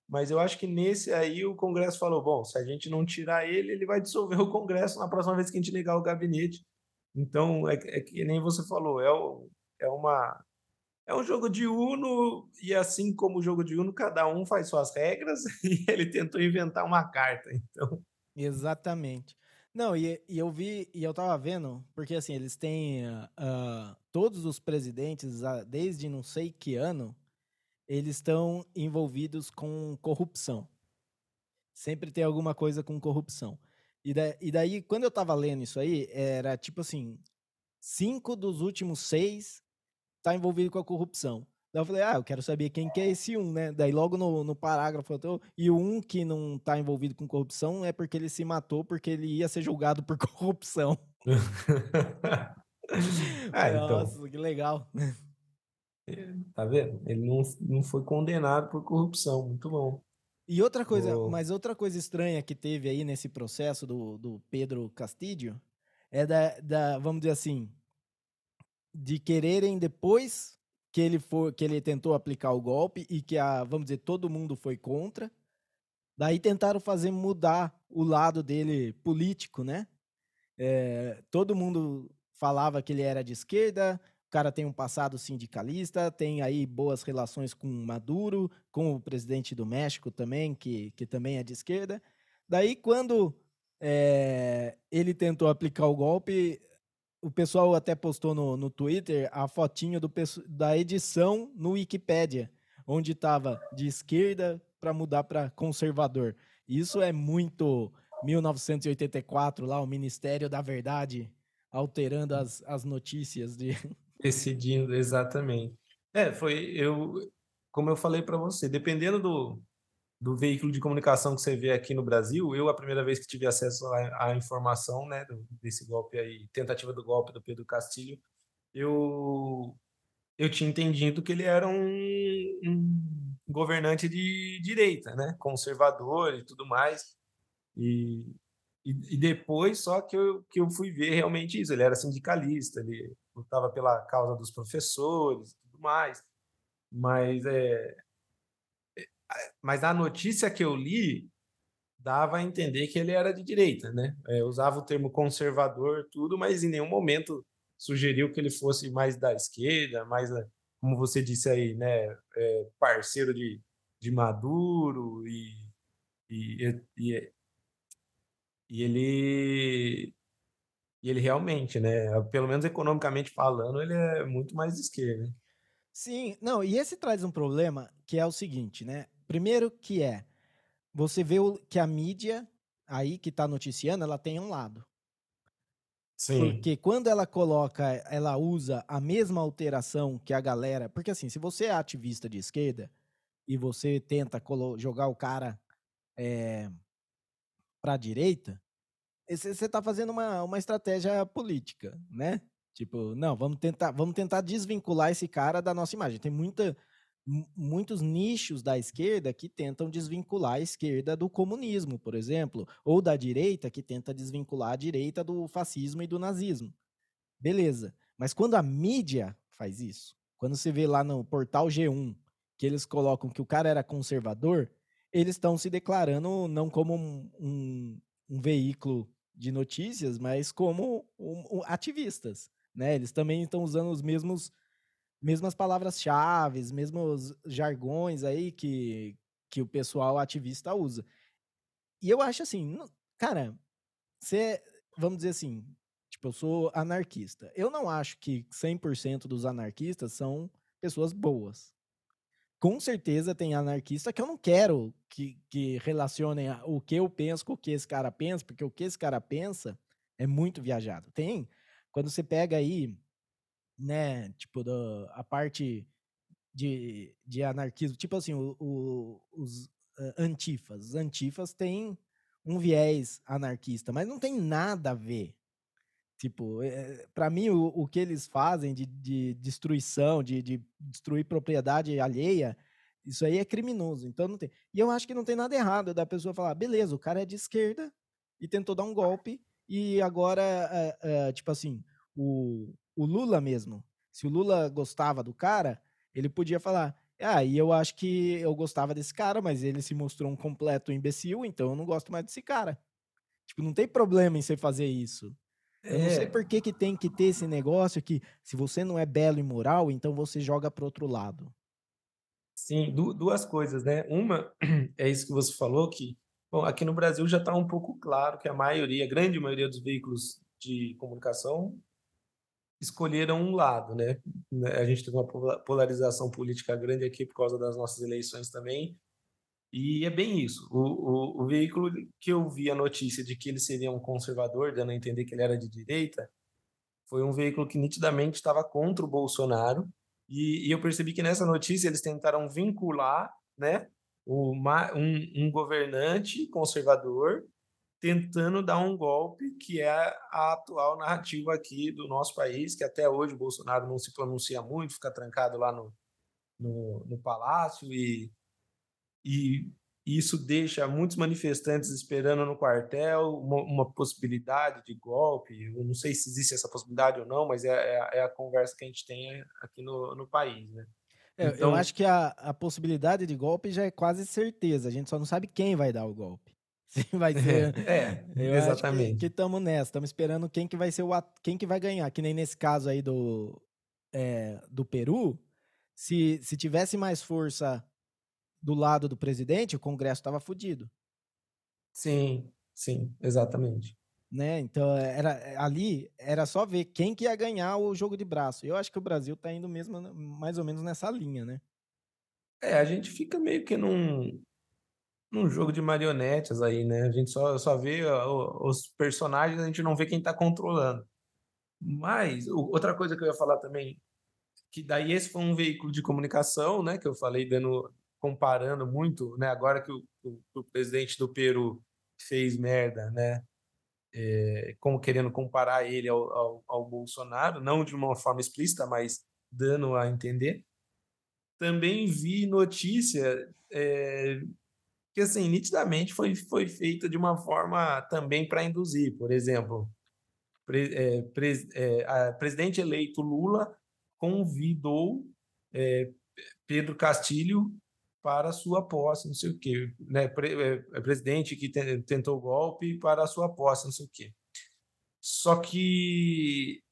mas eu acho que nesse aí o Congresso falou: bom, se a gente não tirar ele, ele vai dissolver o Congresso na próxima vez que a gente negar o gabinete. Então é, é que nem você falou, é, o, é uma é um jogo de Uno, e assim como o jogo de Uno, cada um faz suas regras, e ele tentou inventar uma carta. Então. Exatamente. Não, e, e, eu vi, e eu tava vendo, porque assim, eles têm uh, todos os presidentes, uh, desde não sei que ano, eles estão envolvidos com corrupção. Sempre tem alguma coisa com corrupção. E, da, e daí, quando eu tava lendo isso aí, era tipo assim, cinco dos últimos seis tá envolvido com a corrupção. Daí eu falei, ah, eu quero saber quem que é esse um, né? Daí logo no, no parágrafo, eu e o um que não tá envolvido com corrupção é porque ele se matou porque ele ia ser julgado por corrupção. ah. Nossa, então. que legal. Tá vendo? Ele não, não foi condenado por corrupção, muito bom. E outra coisa, oh. mas outra coisa estranha que teve aí nesse processo do, do Pedro Castilho é da, da, vamos dizer assim, de quererem depois que ele for, que ele tentou aplicar o golpe e que a, vamos dizer, todo mundo foi contra. Daí tentaram fazer mudar o lado dele político, né? É, todo mundo falava que ele era de esquerda, cara tem um passado sindicalista, tem aí boas relações com Maduro, com o presidente do México também, que, que também é de esquerda. Daí, quando é, ele tentou aplicar o golpe, o pessoal até postou no, no Twitter a fotinho do, da edição no Wikipedia, onde estava de esquerda para mudar para conservador. Isso é muito 1984 lá, o Ministério da Verdade alterando as, as notícias de decidindo exatamente. É, foi eu como eu falei para você, dependendo do, do veículo de comunicação que você vê aqui no Brasil, eu, a primeira vez que tive acesso à, informação né, desse golpe aí, tentativa do golpe do Pedro Castilho, eu, eu tinha entendido que ele era um, um governante de direita, né, conservador e tudo mais. E, E, e, depois só que eu, que eu fui ver realmente isso. Ele era sindicalista, ele lutava pela causa dos professores e tudo mais. Mas, é, é mas a notícia que eu li dava a entender que ele era de direita, né? É, usava o termo conservador, tudo, mas em nenhum momento sugeriu que ele fosse mais da esquerda, mais, como você disse aí, né? É, parceiro de, de Maduro e, e, e, e ele e ele realmente, né? Pelo menos economicamente falando, ele é muito mais de esquerda. Sim, não, e esse traz um problema que é o seguinte, né? Primeiro que é você vê o, que a mídia aí que está noticiando, ela tem um lado. Sim. Porque quando ela coloca, ela usa a mesma alteração que a galera. Porque assim, se você é ativista de esquerda e você tenta jogar o cara é, para a direita, você está fazendo uma, uma estratégia política, né? Tipo, não, vamos tentar, vamos tentar desvincular esse cara da nossa imagem. Tem muita, muitos nichos da esquerda que tentam desvincular a esquerda do comunismo, por exemplo, ou da direita que tenta desvincular a direita do fascismo e do nazismo. Beleza. Mas quando a mídia faz isso, quando você vê lá no portal G1 que eles colocam que o cara era conservador, eles estão se declarando não como um, um, um, veículo de notícias, mas como um, ativistas. Né? Eles também estão usando os mesmos mesmas palavras-chave, mesmos jargões aí que, que o pessoal ativista usa. E eu acho assim, cara, você, vamos dizer assim, tipo, eu sou anarquista. Eu não acho que 100% dos anarquistas são pessoas boas. Com certeza tem anarquista que eu não quero que, que relacionem o que eu penso com o que esse cara pensa, porque o que esse cara pensa é muito viajado. Tem, quando você pega aí né? Tipo, do, a parte de, de anarquismo. Tipo assim, o, o, os uh, antifas. Os antifas têm um viés anarquista, mas não tem nada a ver. Tipo, é, para mim, o, o que eles fazem de, de destruição, de, de destruir propriedade alheia, isso aí é criminoso. Então não tem. E eu acho que não tem nada errado da pessoa falar, beleza, o cara é de esquerda e tentou dar um golpe e agora, uh, uh, tipo assim, o, o Lula mesmo. Se o Lula gostava do cara, ele podia falar: ah, e eu acho que eu gostava desse cara, mas ele se mostrou um completo imbecil, então eu não gosto mais desse cara. Tipo, não tem problema em você fazer isso. Eu não sei é. por que, que tem que ter esse negócio que se você não é belo e moral, então você joga pro outro lado. Sim, duas coisas, né? Uma é isso que você falou, que bom, aqui no Brasil já está um pouco claro que a maioria, a grande maioria dos veículos de comunicação escolheram um lado, né? A gente tem uma polarização política grande aqui por causa das nossas eleições também. E é bem isso. O, o, o veículo que eu vi a notícia de que ele seria um conservador, dando a entender que ele era de direita, foi um veículo que nitidamente estava contra o Bolsonaro. E, e, eu percebi que nessa notícia eles tentaram vincular, né, uma, um, um governante conservador tentando dar um golpe que é a atual narrativa aqui do nosso país, que até hoje o Bolsonaro não se pronuncia muito, fica trancado lá no, no, no palácio e, e isso deixa muitos manifestantes esperando no quartel uma, uma, possibilidade de golpe. Eu não sei se existe essa possibilidade ou não, mas é, é, é a conversa que a gente tem aqui no, no país, né? É, então, eu acho que a, a possibilidade de golpe já é quase certeza, a gente só não sabe quem vai dar o golpe. vai ser. É, eu exatamente. que estamos nessa, estamos esperando quem que vai ser o quem que vai ganhar. Que nem nesse caso aí do, é, do Peru, se, se tivesse mais força do lado do presidente, o Congresso estava fodido. Sim, sim, exatamente. Né? Então, era, ali era só ver quem que ia ganhar o jogo de braço. Eu acho que o Brasil está indo mesmo mais ou menos nessa linha, né? É, a gente fica meio que num, num jogo de marionetes aí, né? A gente só, só vê os personagens, a gente não vê quem está controlando. Mas outra coisa que eu ia falar também, que daí esse foi um veículo de comunicação, né? Que eu falei dando comparando muito, né? Agora que o, o, o presidente do Peru fez merda, né? É, como querendo comparar ele ao, ao, ao Bolsonaro, não de uma forma explícita, mas dando a entender. Também vi notícia é, que assim, nitidamente foi, foi feita de uma forma também para induzir. Por exemplo, pre, é, pre, é, a presidente eleito Lula convidou é, Pedro Castilho para a sua posse, não sei o quê. Né? É, é presidente que tentou golpe para a sua posse, não sei o quê. Só que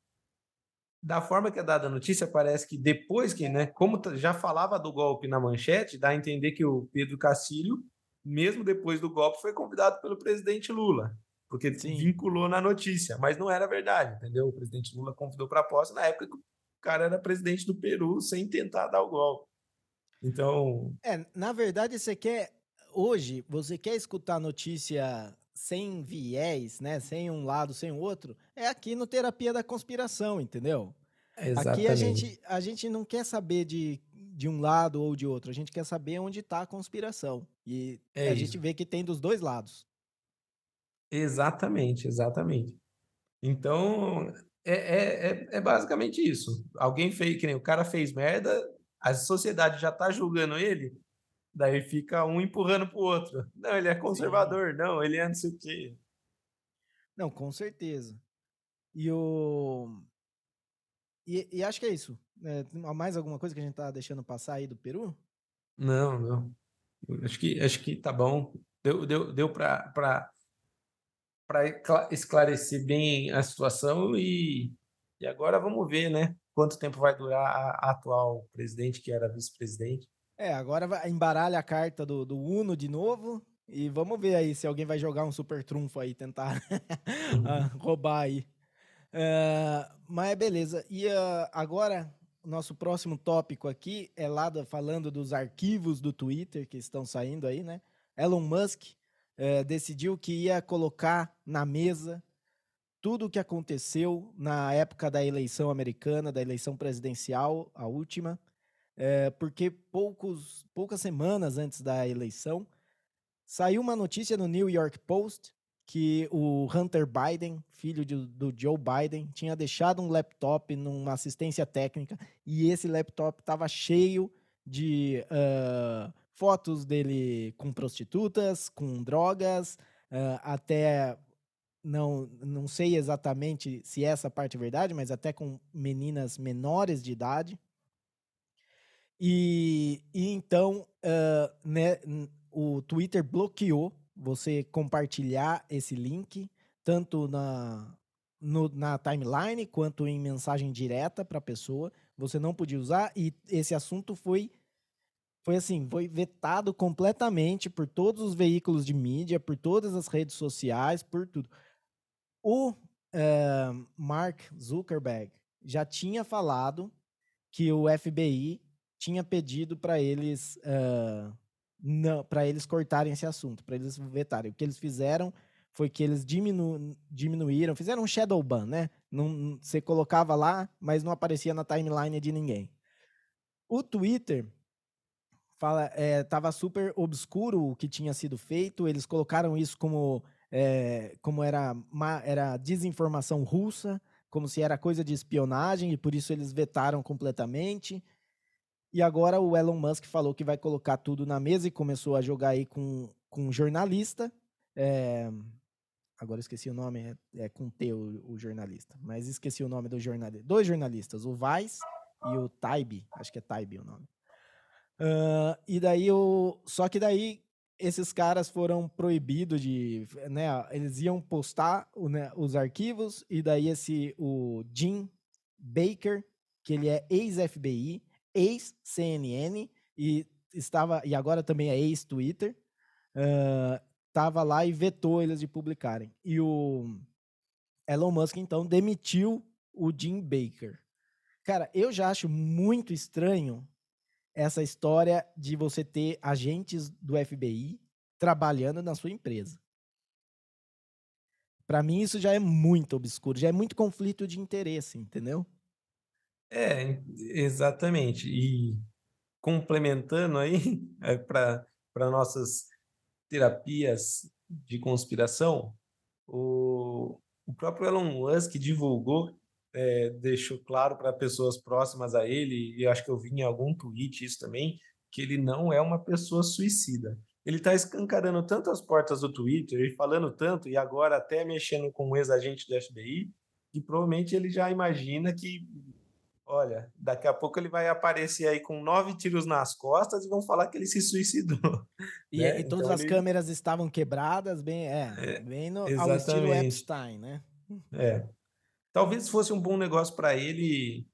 da forma que é dada a notícia, parece que depois que, né, como já falava do golpe na manchete, dá a entender que o Pedro Castilho mesmo depois do golpe, foi convidado pelo presidente Lula, porque Sim. vinculou na notícia, mas não era verdade, entendeu? O presidente Lula convidou para a posse na época que o cara era presidente do Peru sem tentar dar o golpe. Então. É, na verdade, você quer. Hoje, você quer escutar notícia sem viés, né? Sem um lado, sem o outro, é aqui no Terapia da Conspiração, entendeu? Exatamente. Aqui a gente, a gente não quer saber de de um lado ou de outro. A gente quer saber onde está a conspiração. E é a isso. gente vê que tem dos dois lados. Exatamente, exatamente. Então, é, é, é, é basicamente isso. Alguém fez, que nem o cara fez merda, a sociedade já está julgando ele, daí fica um empurrando pro outro. Não, ele é conservador, Sim. não, ele é não sei o quê. Não, com certeza. E o. E, e acho que é isso. É, mais alguma coisa que a gente tá deixando passar aí do Peru? Não, não. Acho que, acho que tá bom. Deu, deu, deu para esclarecer bem a situação e, e agora vamos ver, né? Quanto tempo vai durar a, a atual presidente, que era vice-presidente. É, agora vai, embaralha a carta do, do Uno de novo e vamos ver aí se alguém vai jogar um super trunfo aí, tentar uhum. roubar aí. Uh, mas beleza. E uh, agora nosso próximo tópico aqui é lá da, falando dos arquivos do Twitter que estão saindo aí, né? Elon Musk é, decidiu que ia colocar na mesa tudo o que aconteceu na época da eleição americana, da eleição presidencial, a última, é, porque poucos, poucas semanas antes da eleição saiu uma notícia no New York Post que o Hunter Biden, filho de, do Joe Biden, tinha deixado um laptop numa assistência técnica e esse laptop estava cheio de uh, fotos dele com prostitutas, com drogas, uh, até não, não sei exatamente se essa parte é verdade, mas até com meninas menores de idade. E, e então uh, né, o Twitter bloqueou você compartilhar esse link, tanto na, no, na timeline quanto em mensagem direta para a pessoa. Você não podia usar e esse assunto foi foi assim, foi vetado completamente por todos os veículos de mídia, por todas as redes sociais, por tudo. O uh, Mark Zuckerberg já tinha falado que o FBI tinha pedido para eles uh, não para eles cortarem esse assunto, para eles vetarem. O que eles fizeram foi que eles diminu, diminuíram, fizeram um shadow ban, né? Não, você colocava lá, mas não aparecia na timeline de ninguém. O Twitter fala, é, tava super obscuro o que tinha sido feito. Eles colocaram isso como é, como era era desinformação russa, como se era coisa de espionagem e por isso eles vetaram completamente. E agora o Elon Musk falou que vai colocar tudo na mesa e começou a jogar aí com, com um jornalista. É, agora esqueci o nome, é, é com T o, o, jornalista. Mas esqueci o nome do jornalista. Dois jornalistas, o Vice e o Taib. Acho que é Taib o nome. Uh, e daí o. Só que daí esses caras foram proibidos de. Né, eles iam postar o, né, os arquivos, e daí esse o Jim Baker, que ele é ex-FBI, ex-CNN e estava e agora também é ex-Twitter, estava uh, lá e vetou eles de publicarem. E o Elon Musk então demitiu o Jim Baker. Cara, eu já acho muito estranho essa história de você ter agentes do FBI trabalhando na sua empresa. Para mim isso já é muito obscuro, já é muito conflito de interesse, entendeu? É, exatamente. E complementando aí é, para nossas terapias de conspiração, o, o próprio Elon Musk divulgou, é, deixou claro para pessoas próximas a ele, e acho que eu vi em algum tweet isso também, que ele não é uma pessoa suicida. ele está escancarando tanto as portas do Twitter e falando tanto, e agora até mexendo com um ex-agente do FBI, que provavelmente ele já imagina que, olha, daqui a pouco ele vai aparecer aí com nove tiros nas costas e vão falar que ele se suicidou. E, né? e todas então as ele... câmeras estavam quebradas, bem, é, é bem no, ao estilo Epstein, né? É. Talvez fosse um bom negócio para ele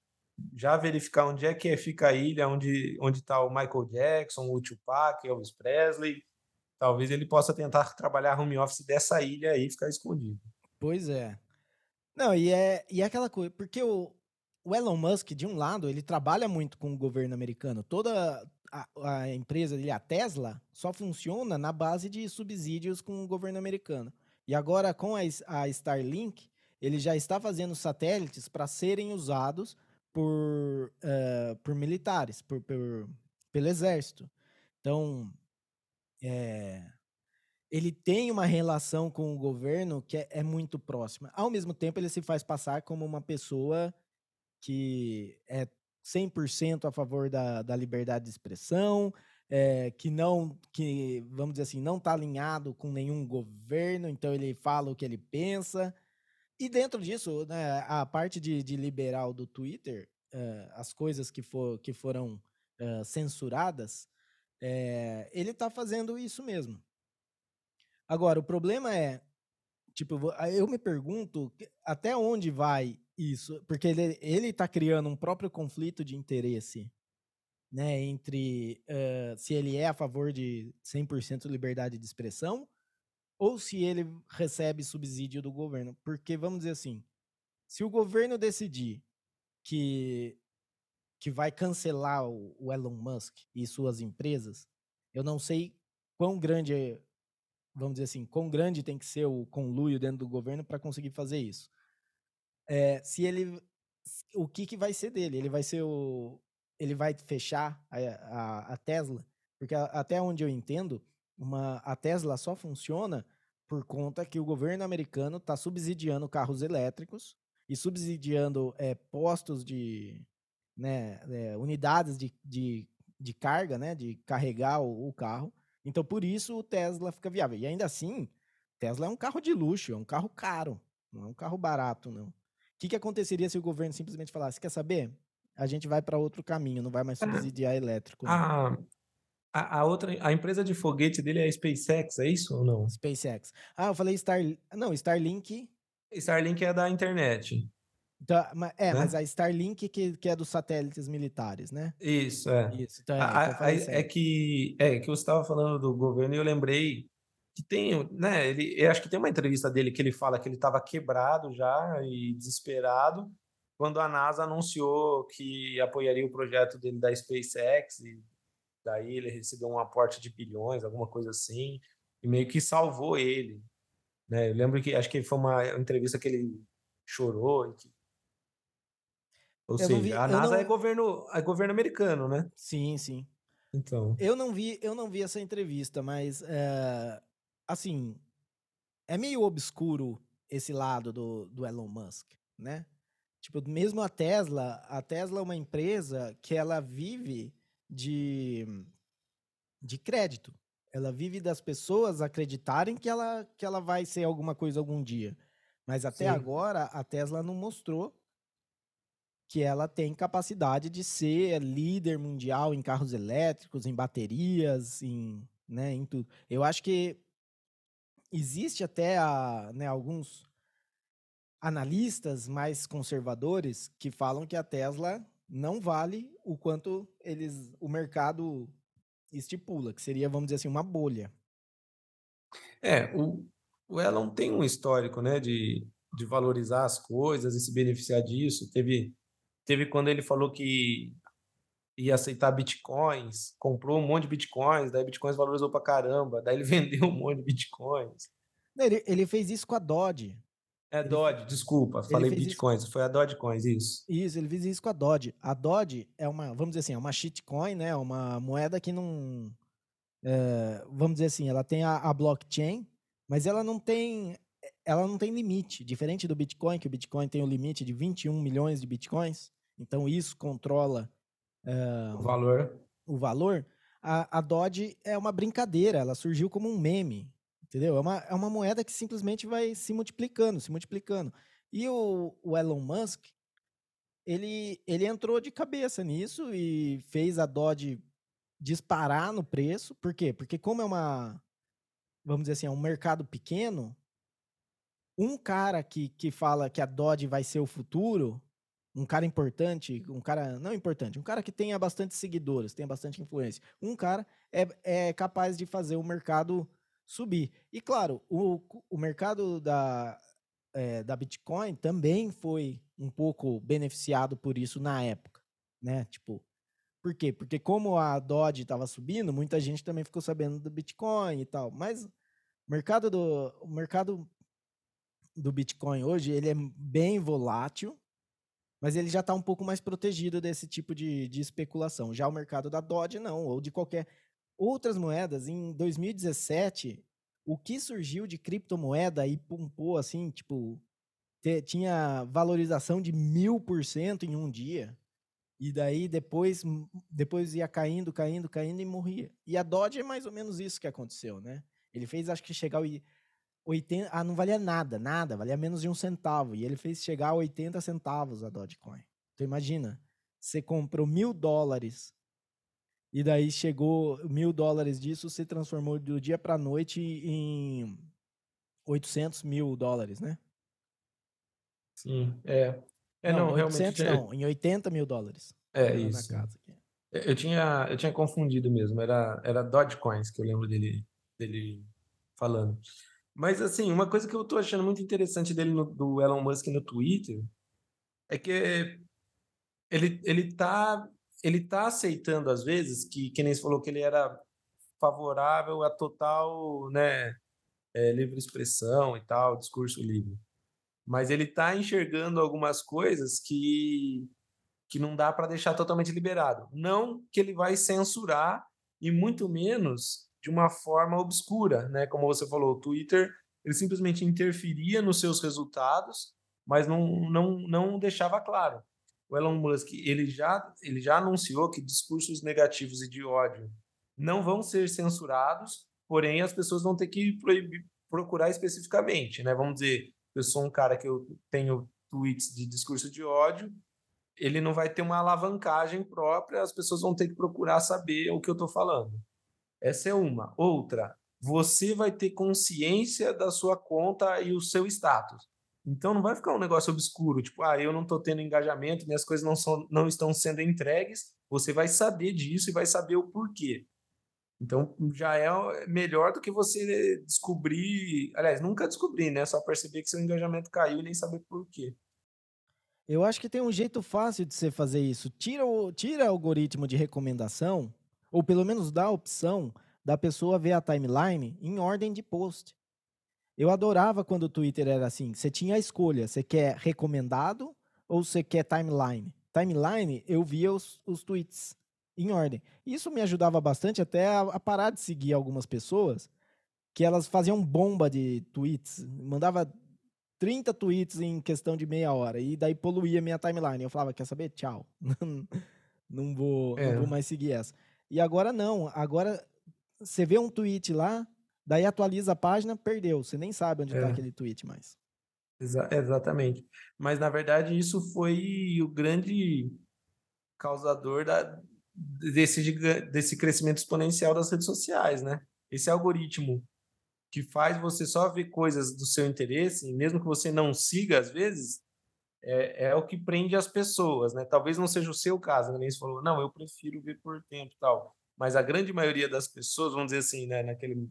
já verificar onde é que fica a ilha, onde onde está o Michael Jackson, o Tupac, Elvis Presley. Talvez ele possa tentar trabalhar home office dessa ilha aí e ficar escondido. Pois é. Não, e é, e é aquela coisa, porque o, o Elon Musk, de um lado, ele trabalha muito com o governo americano. Toda a, a empresa dele, a Tesla, só funciona na base de subsídios com o governo americano. E agora, com a, a Starlink, ele já está fazendo satélites para serem usados por, uh, por militares, por, por, pelo exército. Então, é, ele tem uma relação com o governo que é, é, muito próxima. Ao mesmo tempo, ele se faz passar como uma pessoa que é 100% a favor da, da liberdade de expressão, é, que não, que vamos dizer assim, não está alinhado com nenhum governo, então ele fala o que ele pensa. E dentro disso, né, a parte de, de liberal do Twitter, uh, as coisas que, for, que foram uh, censuradas, é, ele está fazendo isso mesmo. Agora, o problema é, tipo, eu me pergunto até onde vai isso, porque ele está criando um próprio conflito de interesse, né, entre uh, se ele é a favor de 100% liberdade de expressão ou se ele recebe subsídio do governo. Porque, vamos dizer assim, se o governo decidir que, que vai cancelar o, o Elon Musk e suas empresas, eu não sei quão grande vamos dizer assim, quão grande tem que ser o conluio dentro do governo para conseguir fazer isso. É, se ele, o que, que vai ser dele? Ele vai ser o, ele vai fechar a, a, a Tesla? Porque a, até onde eu entendo, uma, a Tesla só funciona por conta que o governo americano está subsidiando carros elétricos e subsidiando é, postos de né, é, unidades de, de, de, carga, né, de carregar o, o, carro. Então, por isso o Tesla fica viável. E ainda assim, Tesla é um carro de luxo, é um carro caro, não é um carro barato, não. O que, que aconteceria se o governo simplesmente falasse: quer saber? A gente vai para outro caminho, não vai mais subsidiar elétrico. Né? A, a, outra, a empresa de foguete dele é a SpaceX, é isso ou não? SpaceX. Ah, eu falei Star, não, Starlink. Starlink é da internet. Então, é, né? mas a Starlink que, que é dos satélites militares, né? Isso, é. Isso, então é, a, então a, é que é que você estava falando do governo e eu lembrei que tem, né? Ele, eu acho que tem uma entrevista dele que ele fala que ele estava quebrado já e desesperado quando a NASA anunciou que apoiaria o projeto dele da SpaceX e daí ele recebeu um aporte de bilhões, alguma coisa assim, e meio que salvou ele. Né? Eu lembro que acho que foi uma entrevista que ele chorou. Que... Ou eu seja, vi, a NASA não... é, governo, é governo americano, né? Sim, sim. Então. Eu não vi, eu não vi essa entrevista, mas é, assim é meio obscuro esse lado do, do Elon Musk, né? Tipo, mesmo a Tesla, a Tesla é uma empresa que ela vive de, de crédito. Ela vive das pessoas acreditarem que ela, que ela vai ser alguma coisa algum dia. Mas até Sim. agora, a Tesla não mostrou que ela tem capacidade de ser líder mundial em carros elétricos, em baterias, em, né, em tudo. Eu acho que existe até a, né, alguns analistas mais conservadores que falam que a Tesla não vale o quanto eles o mercado estipula, que seria, vamos dizer assim, uma bolha. É, o, o Elon tem um histórico, né, de, de valorizar as coisas e se beneficiar disso. Teve, teve quando ele falou que ia aceitar bitcoins, comprou um monte de bitcoins, daí bitcoins valorizou pra caramba, daí ele vendeu um monte de bitcoins. Ele, ele fez isso com a Dodge. É Dodge, desculpa, falei bitcoins, isso... foi a Dogecoins, isso. Isso, ele fez isso com a Dodge. A Dodge é uma, vamos dizer assim, é uma shitcoin, né? Uma moeda que não. É, vamos dizer assim, ela tem a, a, blockchain, mas ela não tem. Ela não tem limite. Diferente do Bitcoin, que o Bitcoin tem o um limite de 21 milhões de bitcoins. Então isso controla uh, o valor. O valor. a, a Dodge é uma brincadeira, ela surgiu como um meme, entendeu? É uma, é uma moeda que simplesmente vai se multiplicando, se multiplicando. E o, o Elon Musk, ele, ele entrou de cabeça nisso e fez a Dodge disparar no preço. Por quê? Porque como é uma, vamos dizer assim, é um mercado pequeno, um cara que, que fala que a Dodge vai ser o futuro, um cara importante, um cara não importante, um cara que tenha bastante seguidores, tenha bastante influência, um cara é, é capaz de fazer o mercado subir. E claro, o, o mercado da, é, da Bitcoin também foi um pouco beneficiado por isso na época, né? Tipo, por quê? Porque como a Dodge estava subindo, muita gente também ficou sabendo do Bitcoin e tal. Mas o mercado do, o mercado do Bitcoin hoje ele é bem volátil, mas ele já está um pouco mais protegido desse tipo de, de especulação. Já o mercado da Dodge não, ou de qualquer outras moedas. Em 2017, o que surgiu de criptomoeda e pumpou assim, tipo, tinha valorização de mil por cento em um dia. E daí depois, depois ia caindo, caindo, caindo e morria. E a Dodge é mais ou menos isso que aconteceu, né? Ele fez, acho que chegar 80, ah, não valia nada, nada, valia menos de um centavo. E ele fez chegar a 80 centavos a Dogecoin. Então imagina, você comprou mil dólares e daí chegou mil dólares disso, você transformou do dia para noite em 800 mil dólares, né? Sim, é. É, não, não 800 realmente... não, em 80 mil dólares. É, isso. Eu tinha, eu tinha confundido mesmo, era, era Dogecoins que eu lembro dele, dele falando. Mas, assim, uma coisa que eu tô achando muito interessante dele, no, do Elon Musk no Twitter, é que ele, ele, tá, ele tá aceitando, às vezes, que, que nem você falou que ele era favorável a total, né, é, livre expressão e tal, discurso livre. Mas ele tá enxergando algumas coisas que, que não dá para deixar totalmente liberado. Não que ele vai censurar, e muito menos de uma forma obscura, né? Como você falou, o Twitter ele simplesmente interferia nos seus resultados, mas não, não, não deixava claro. O Elon Musk ele já, ele já anunciou que discursos negativos e de ódio não vão ser censurados, porém as pessoas vão ter que proibir, procurar especificamente, né? Vamos dizer, eu sou um cara que eu tenho tweets de discurso de ódio, ele não vai ter uma alavancagem própria, as pessoas vão ter que procurar saber o que eu estou falando. Essa é uma. Outra, você vai ter consciência da sua conta e o seu status. Então não vai ficar um negócio obscuro, tipo, ah, eu não estou tendo engajamento, minhas coisas não, são, não estão sendo entregues. Você vai saber disso e vai saber o porquê. Então já é melhor do que você descobrir, aliás, nunca descobrir, né? Só perceber que seu engajamento caiu e nem saber por quê. Eu acho que tem um jeito fácil de você fazer isso. Tira o tira algoritmo de recomendação ou pelo menos dá a opção da pessoa ver a timeline em ordem de post. Eu adorava quando o Twitter era assim. Você tinha a escolha, você quer recomendado ou você quer timeline? Timeline, eu via os, os tweets em ordem. Isso me ajudava bastante até a, a, parar de seguir algumas pessoas que elas faziam bomba de tweets. Mandava 30 tweets em questão de meia hora e daí poluía minha timeline. Eu falava, quer saber? Tchau. não, vou, é. não vou mais seguir essa. E agora não. Agora você vê um tweet lá, daí atualiza a página, perdeu. Você nem sabe onde está é. aquele tweet mais. Exa exatamente. Mas na verdade isso foi o grande causador da, desse, desse crescimento exponencial das redes sociais, né? Esse algoritmo que faz você só ver coisas do seu interesse, mesmo que você não siga às vezes, é, é o que prende as pessoas, né? Talvez não seja o seu caso, né? nem você falou, não, eu prefiro ver por tempo tal. Mas a grande maioria das pessoas, vamos dizer assim, né, naquele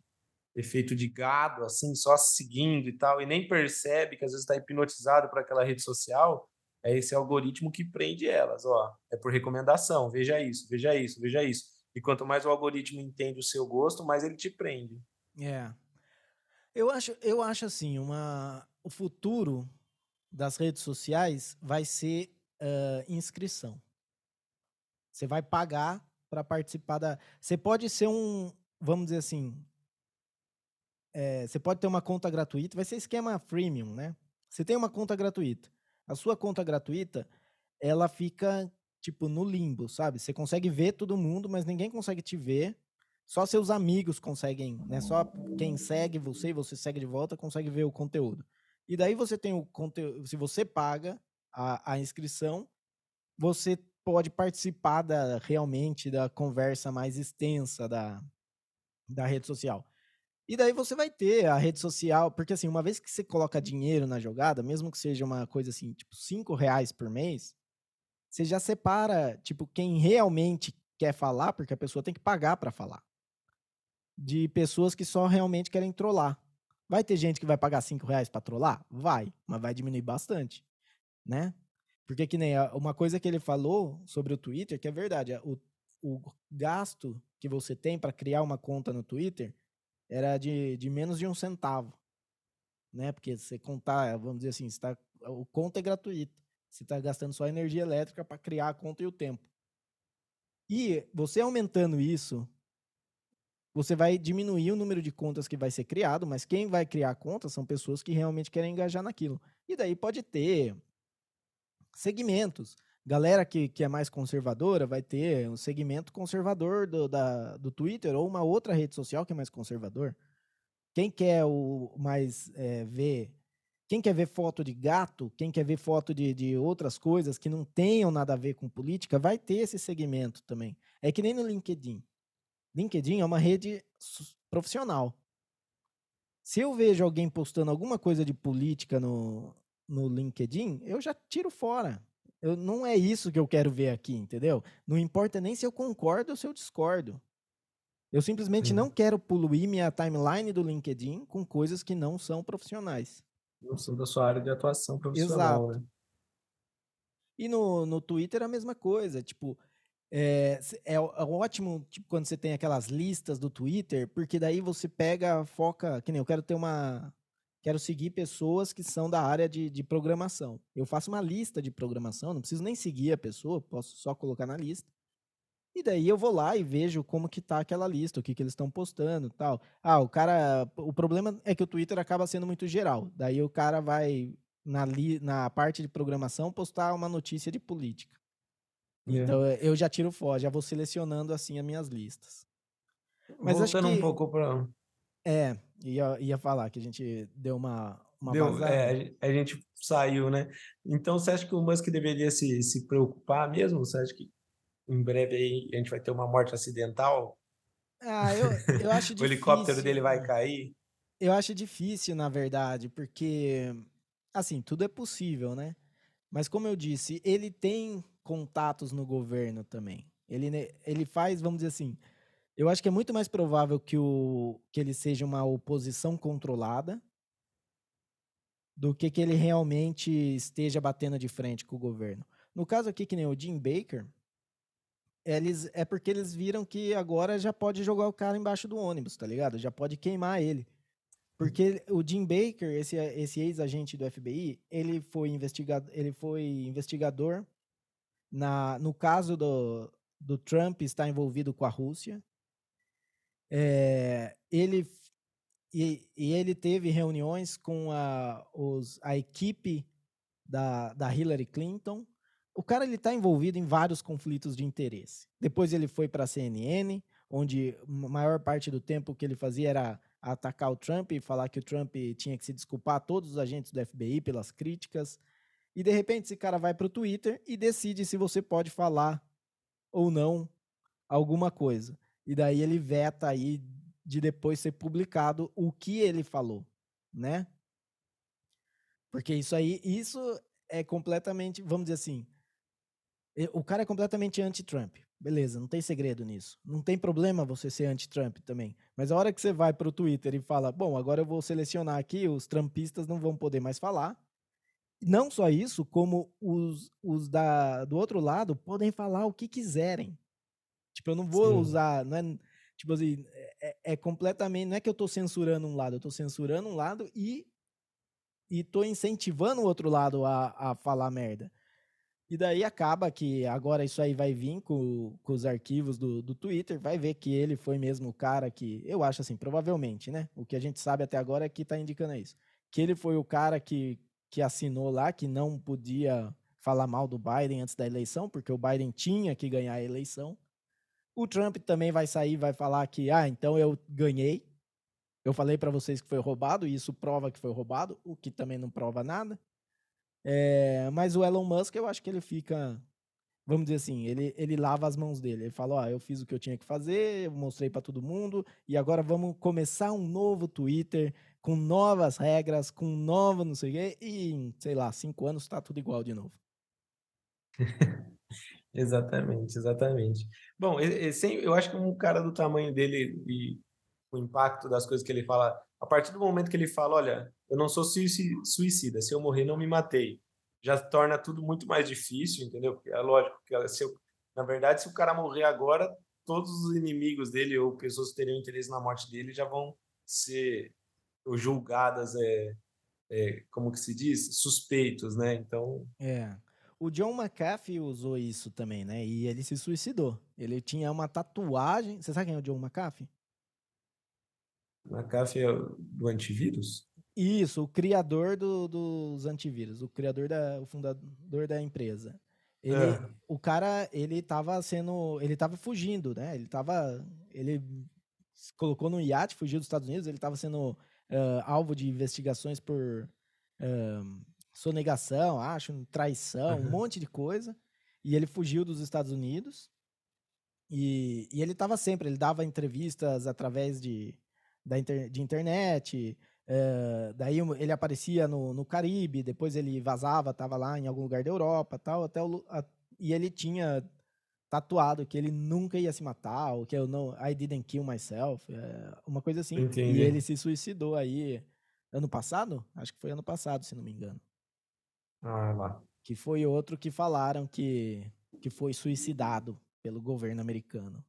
efeito de gado, assim, só seguindo e tal, e nem percebe que às vezes está hipnotizado para aquela rede social, é esse algoritmo que prende elas, ó, é por recomendação, veja isso, veja isso, veja isso. E quanto mais o algoritmo entende o seu gosto, mais ele te prende. É. Eu acho, eu acho assim, uma, o futuro das redes sociais vai ser uh, inscrição. Você vai pagar para participar da. Você pode ser um, vamos dizer assim, é, você pode ter uma conta gratuita, vai ser esquema freemium, né? Você tem uma conta gratuita. A sua conta gratuita, ela fica tipo, no limbo, sabe? Você consegue ver todo mundo, mas ninguém consegue te ver. Só seus amigos conseguem, né? Só quem segue você e você segue de volta consegue ver o conteúdo. E daí você tem o conteúdo. Se você paga a, a inscrição, você pode participar da, realmente da conversa mais extensa da, da rede social. E daí você vai ter a rede social, porque assim, uma vez que você coloca dinheiro na jogada, mesmo que seja uma coisa assim, tipo, cinco reais por mês, você já separa, tipo, quem realmente quer falar, porque a pessoa tem que pagar para falar de pessoas que só realmente querem trollar. Vai ter gente que vai pagar 5 reais para trollar? Vai, mas vai diminuir bastante, né? Porque que nem uma coisa que ele falou sobre o Twitter, que é verdade, o, o gasto que você tem para criar uma conta no Twitter era de, de menos de um centavo, né? Porque você contar, vamos dizer assim, tá, o conta é gratuito. Você está gastando só energia elétrica para criar a conta e o tempo. E você aumentando isso você vai diminuir o número de contas que vai ser criado, mas quem vai criar contas são pessoas que realmente querem engajar naquilo. E daí pode ter segmentos. Galera que, que é mais conservadora vai ter um segmento conservador do, da, do Twitter ou uma outra rede social que é mais conservador. Quem quer o mais é, ver quem quer ver foto de gato, quem quer ver foto de, de outras coisas que não tenham nada a ver com política, vai ter esse segmento também. É que nem no LinkedIn. LinkedIn é uma rede profissional. Se eu vejo alguém postando alguma coisa de política no, no LinkedIn, eu já tiro fora. Eu, não é isso que eu quero ver aqui, entendeu? Não importa nem se eu concordo ou se eu discordo. Eu simplesmente não quero poluir minha timeline do LinkedIn com coisas que não são profissionais. Não são da sua área de atuação profissional, Exato. Né? E no, no Twitter a mesma coisa. Tipo, é, é, é, ótimo tipo, quando você tem aquelas listas do Twitter, porque daí você pega, foca, que nem eu quero ter uma. Quero seguir pessoas que são da área de, de programação. Eu faço uma lista de programação, não preciso nem seguir a pessoa, posso só colocar na lista. E daí eu vou lá e vejo como que tá aquela lista, o que, que eles estão postando tal. Ah, o cara. O problema é que o Twitter acaba sendo muito geral. Daí o cara vai, na, li, na parte de programação, postar uma notícia de política. É. Então eu já tiro fora, já vou selecionando assim as minhas listas. Mas Voltando acho que, um pouco para. É, ia, ia falar que a gente deu uma. uma deu, é, a gente saiu, né? Então você acha que o Musk deveria se, se preocupar mesmo? Você acha que em breve aí a gente vai ter uma morte acidental? Ah, eu, eu acho difícil. o helicóptero dele vai cair? Eu acho difícil, na verdade, porque, assim, tudo é possível, né? Mas como eu disse, ele tem contatos no governo também. Ele, ele faz, vamos dizer assim, eu acho que é muito mais provável que, o, que ele seja uma oposição controlada do que que ele realmente esteja batendo de frente com o governo. No caso aqui, que nem o Jim Baker, eles, é porque eles viram que agora já pode jogar o cara embaixo do ônibus, tá ligado? Já pode queimar ele. Porque o Jim Baker, esse, esse ex-agente do FBI, ele foi, investigado, ele foi investigador na, no caso do, do Trump estar envolvido com a Rússia. É, ele e, e, ele teve reuniões com a, os, a equipe da, da Hillary Clinton. O cara ele está envolvido em vários conflitos de interesse. Depois ele foi para a CNN, onde a maior parte do tempo que ele fazia era atacar o Trump e falar que o Trump tinha que se desculpar a todos os agentes do FBI pelas críticas. E de repente esse cara vai para o Twitter e decide se você pode falar ou não alguma coisa. E daí ele veta aí de depois ser publicado o que ele falou, né? Porque isso aí, isso é completamente, vamos dizer assim, o cara é completamente anti-Trump. Beleza, não tem segredo nisso. Não tem problema você ser anti-Trump também. Mas a hora que você vai para o Twitter e fala, bom, agora eu vou selecionar aqui, os trumpistas não vão poder mais falar, não só isso, como os, os da, do outro lado podem falar o que quiserem. Tipo, eu não vou Sim. usar. Não é, tipo assim, é, é, completamente. Não é que eu estou censurando um lado, eu estou censurando um lado e. E tô incentivando o outro lado a, a falar merda. E daí acaba que agora isso aí vai vir com, com os arquivos do, do Twitter, vai ver que ele foi mesmo o cara que. Eu acho assim, provavelmente, né? O que a gente sabe até agora é que tá indicando isso. Que ele foi o cara que, que assinou lá, que não podia falar mal do Biden antes da eleição, porque o Biden tinha que ganhar a eleição. O Trump também vai sair, vai falar que, ah, então eu ganhei. Eu falei para vocês que foi roubado, e isso prova que foi roubado, o que também não prova nada. É, mas o Elon Musk, eu acho que ele fica, vamos dizer assim, ele, ele lava as mãos dele. Ele fala, ó, eu fiz o que eu tinha que fazer, eu mostrei para todo mundo, e agora vamos começar um novo Twitter com novas regras, com novo não sei o quê, e em, sei lá, cinco anos está tudo igual de novo. exatamente, exatamente. Bom, eu acho que um cara do tamanho dele e o impacto das coisas que ele fala, a partir do momento que ele fala, olha, eu não sou suicida, se eu morrer não me matei, já torna tudo muito mais difícil, entendeu? Porque é lógico que se eu, na verdade, se o cara morrer agora, todos os inimigos dele ou pessoas que teriam interesse na morte dele já vão ser julgadas, é, é, como que se diz? Suspeitos, né? Então... É. O John McAfee usou isso também, né? E ele se suicidou. Ele tinha uma tatuagem. Você sabe quem é o John McAfee? McAfee é do antivírus? Isso, o criador do, dos antivírus, o criador da, o fundador da empresa. Ele, é. O cara, ele tava sendo, ele tava fugindo, né? Ele tava, ele colocou no iate, fugiu dos Estados Unidos, ele tava sendo uh, alvo de investigações por uh, sonegação, acho, traição, um monte de coisa. E ele fugiu dos Estados Unidos. E, e ele estava sempre, ele dava entrevistas através de, da inter, de internet. Uh, daí ele aparecia no, no Caribe, depois ele vazava, estava lá em algum lugar da Europa tal, até o, a, e ele tinha tatuado que ele nunca ia se matar, ou que eu não, I didn't kill myself, é, uma coisa assim. Entendi. E ele se suicidou aí ano passado? Acho que foi ano passado, se não me engano. Ah, lá. Que foi outro que falaram que, que foi suicidado pelo governo americano.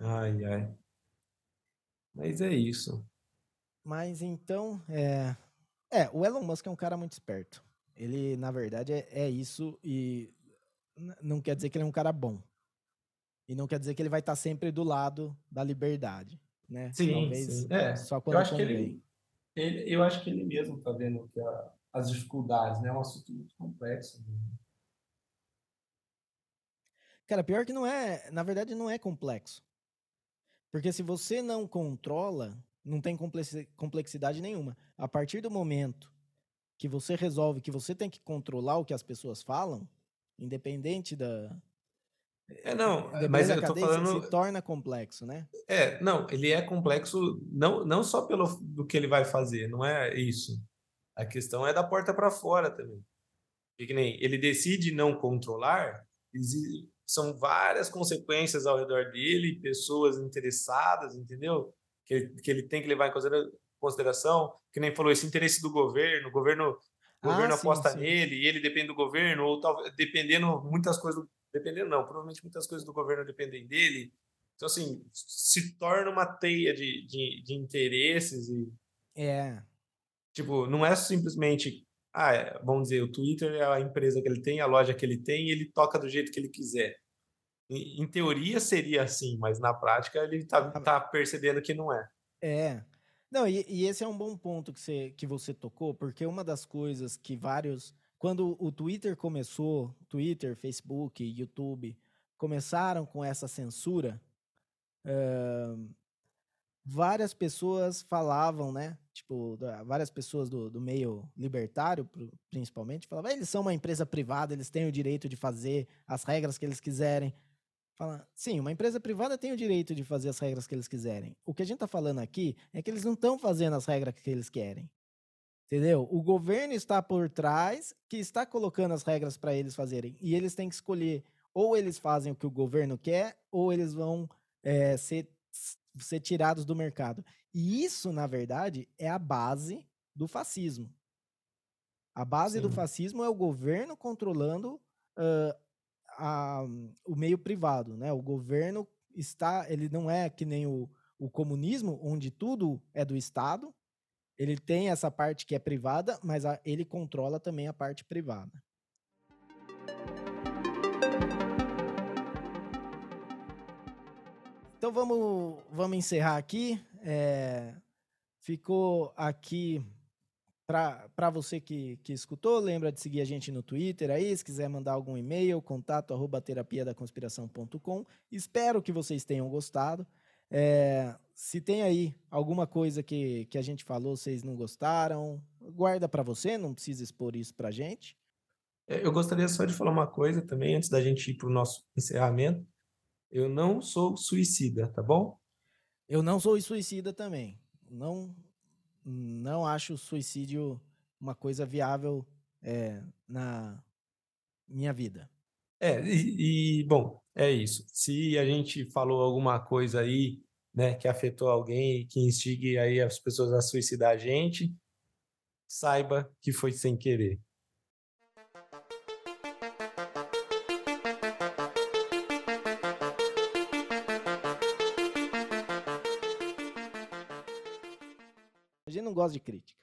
Ai, ai. Mas é isso. Mas então, é... é, o Elon Musk é um cara muito esperto. Ele, na verdade, é, é isso e não quer dizer que ele é um cara bom. E não quer dizer que ele vai estar sempre do lado da liberdade, né? Sim, Talvez sim. É, só quando eu acho que ele, ele, eu acho que ele mesmo está vendo que a, as dificuldades, né? É um assunto muito complexo. Né? Cara, pior que não é, na verdade não é complexo. Porque se você não controla, não tem complexidade nenhuma. A partir do momento que você resolve que você tem que controlar o que as pessoas falam, independente da. É, não, mas eu tô falando. Se torna complexo, né? É, não, ele é complexo não, não só pelo do que ele vai fazer, não é isso. A questão é da porta para fora também. Porque nem ele decide não controlar, são várias consequências ao redor dele, pessoas interessadas, entendeu? Que ele, que ele tem que levar em consideração, que nem falou, esse interesse do governo, o governo, o ah, governo sim, aposta sim. nele, e ele depende do governo, ou talvez dependendo muitas coisas, dependendo não, provavelmente muitas coisas do governo dependem dele. Então, assim, se torna uma teia de, de, de interesses e... É. Tipo, não é simplesmente ah, é, vamos dizer, o Twitter é a empresa que ele tem, a loja que ele tem, e ele toca do jeito que ele quiser. Em, em teoria seria assim, mas na prática ele está tá percebendo que não é. É. Não, e, e, esse é um bom ponto que você, que você tocou, porque uma das coisas que vários. Quando o Twitter começou, Twitter, Facebook, YouTube, começaram com essa censura, uh, várias pessoas falavam, né? Tipo, várias pessoas do, do meio libertário, principalmente, falavam: eles são uma empresa privada, eles têm o direito de fazer as regras que eles quiserem. Fala, sim, uma empresa privada tem o direito de fazer as regras que eles quiserem. O que a gente está falando aqui é que eles não estão fazendo as regras que eles querem. Entendeu? O governo está por trás, que está colocando as regras para eles fazerem. E eles têm que escolher: ou eles fazem o que o governo quer, ou eles vão é, ser, ser tirados do mercado. E isso, na verdade, é a base do fascismo. A base Sim. do fascismo é o governo controlando uh, a, o meio privado, né? O governo está, ele não é que nem o, o comunismo, onde tudo é do Estado. Ele tem essa parte que é privada, mas a, ele controla também a parte privada. Então vamos, vamos encerrar aqui. É, ficou aqui para você que, que escutou, lembra de seguir a gente no Twitter aí, se quiser mandar algum e-mail, contato arroba terapia da conspiração.com. Espero que vocês tenham gostado. É, se tem aí alguma coisa que, que a gente falou, vocês não gostaram, guarda para você, não precisa expor isso para gente. É, eu gostaria só de falar uma coisa também, antes da gente ir para o nosso encerramento. Eu não sou suicida, tá bom? Eu não sou suicida também. Não não acho o suicídio uma coisa viável é, na minha vida. É, e, e, bom, é isso. Se a gente falou alguma coisa aí, né, que afetou alguém, que instigue aí as pessoas a suicidar a gente, saiba que foi sem querer. Gosta de crítica.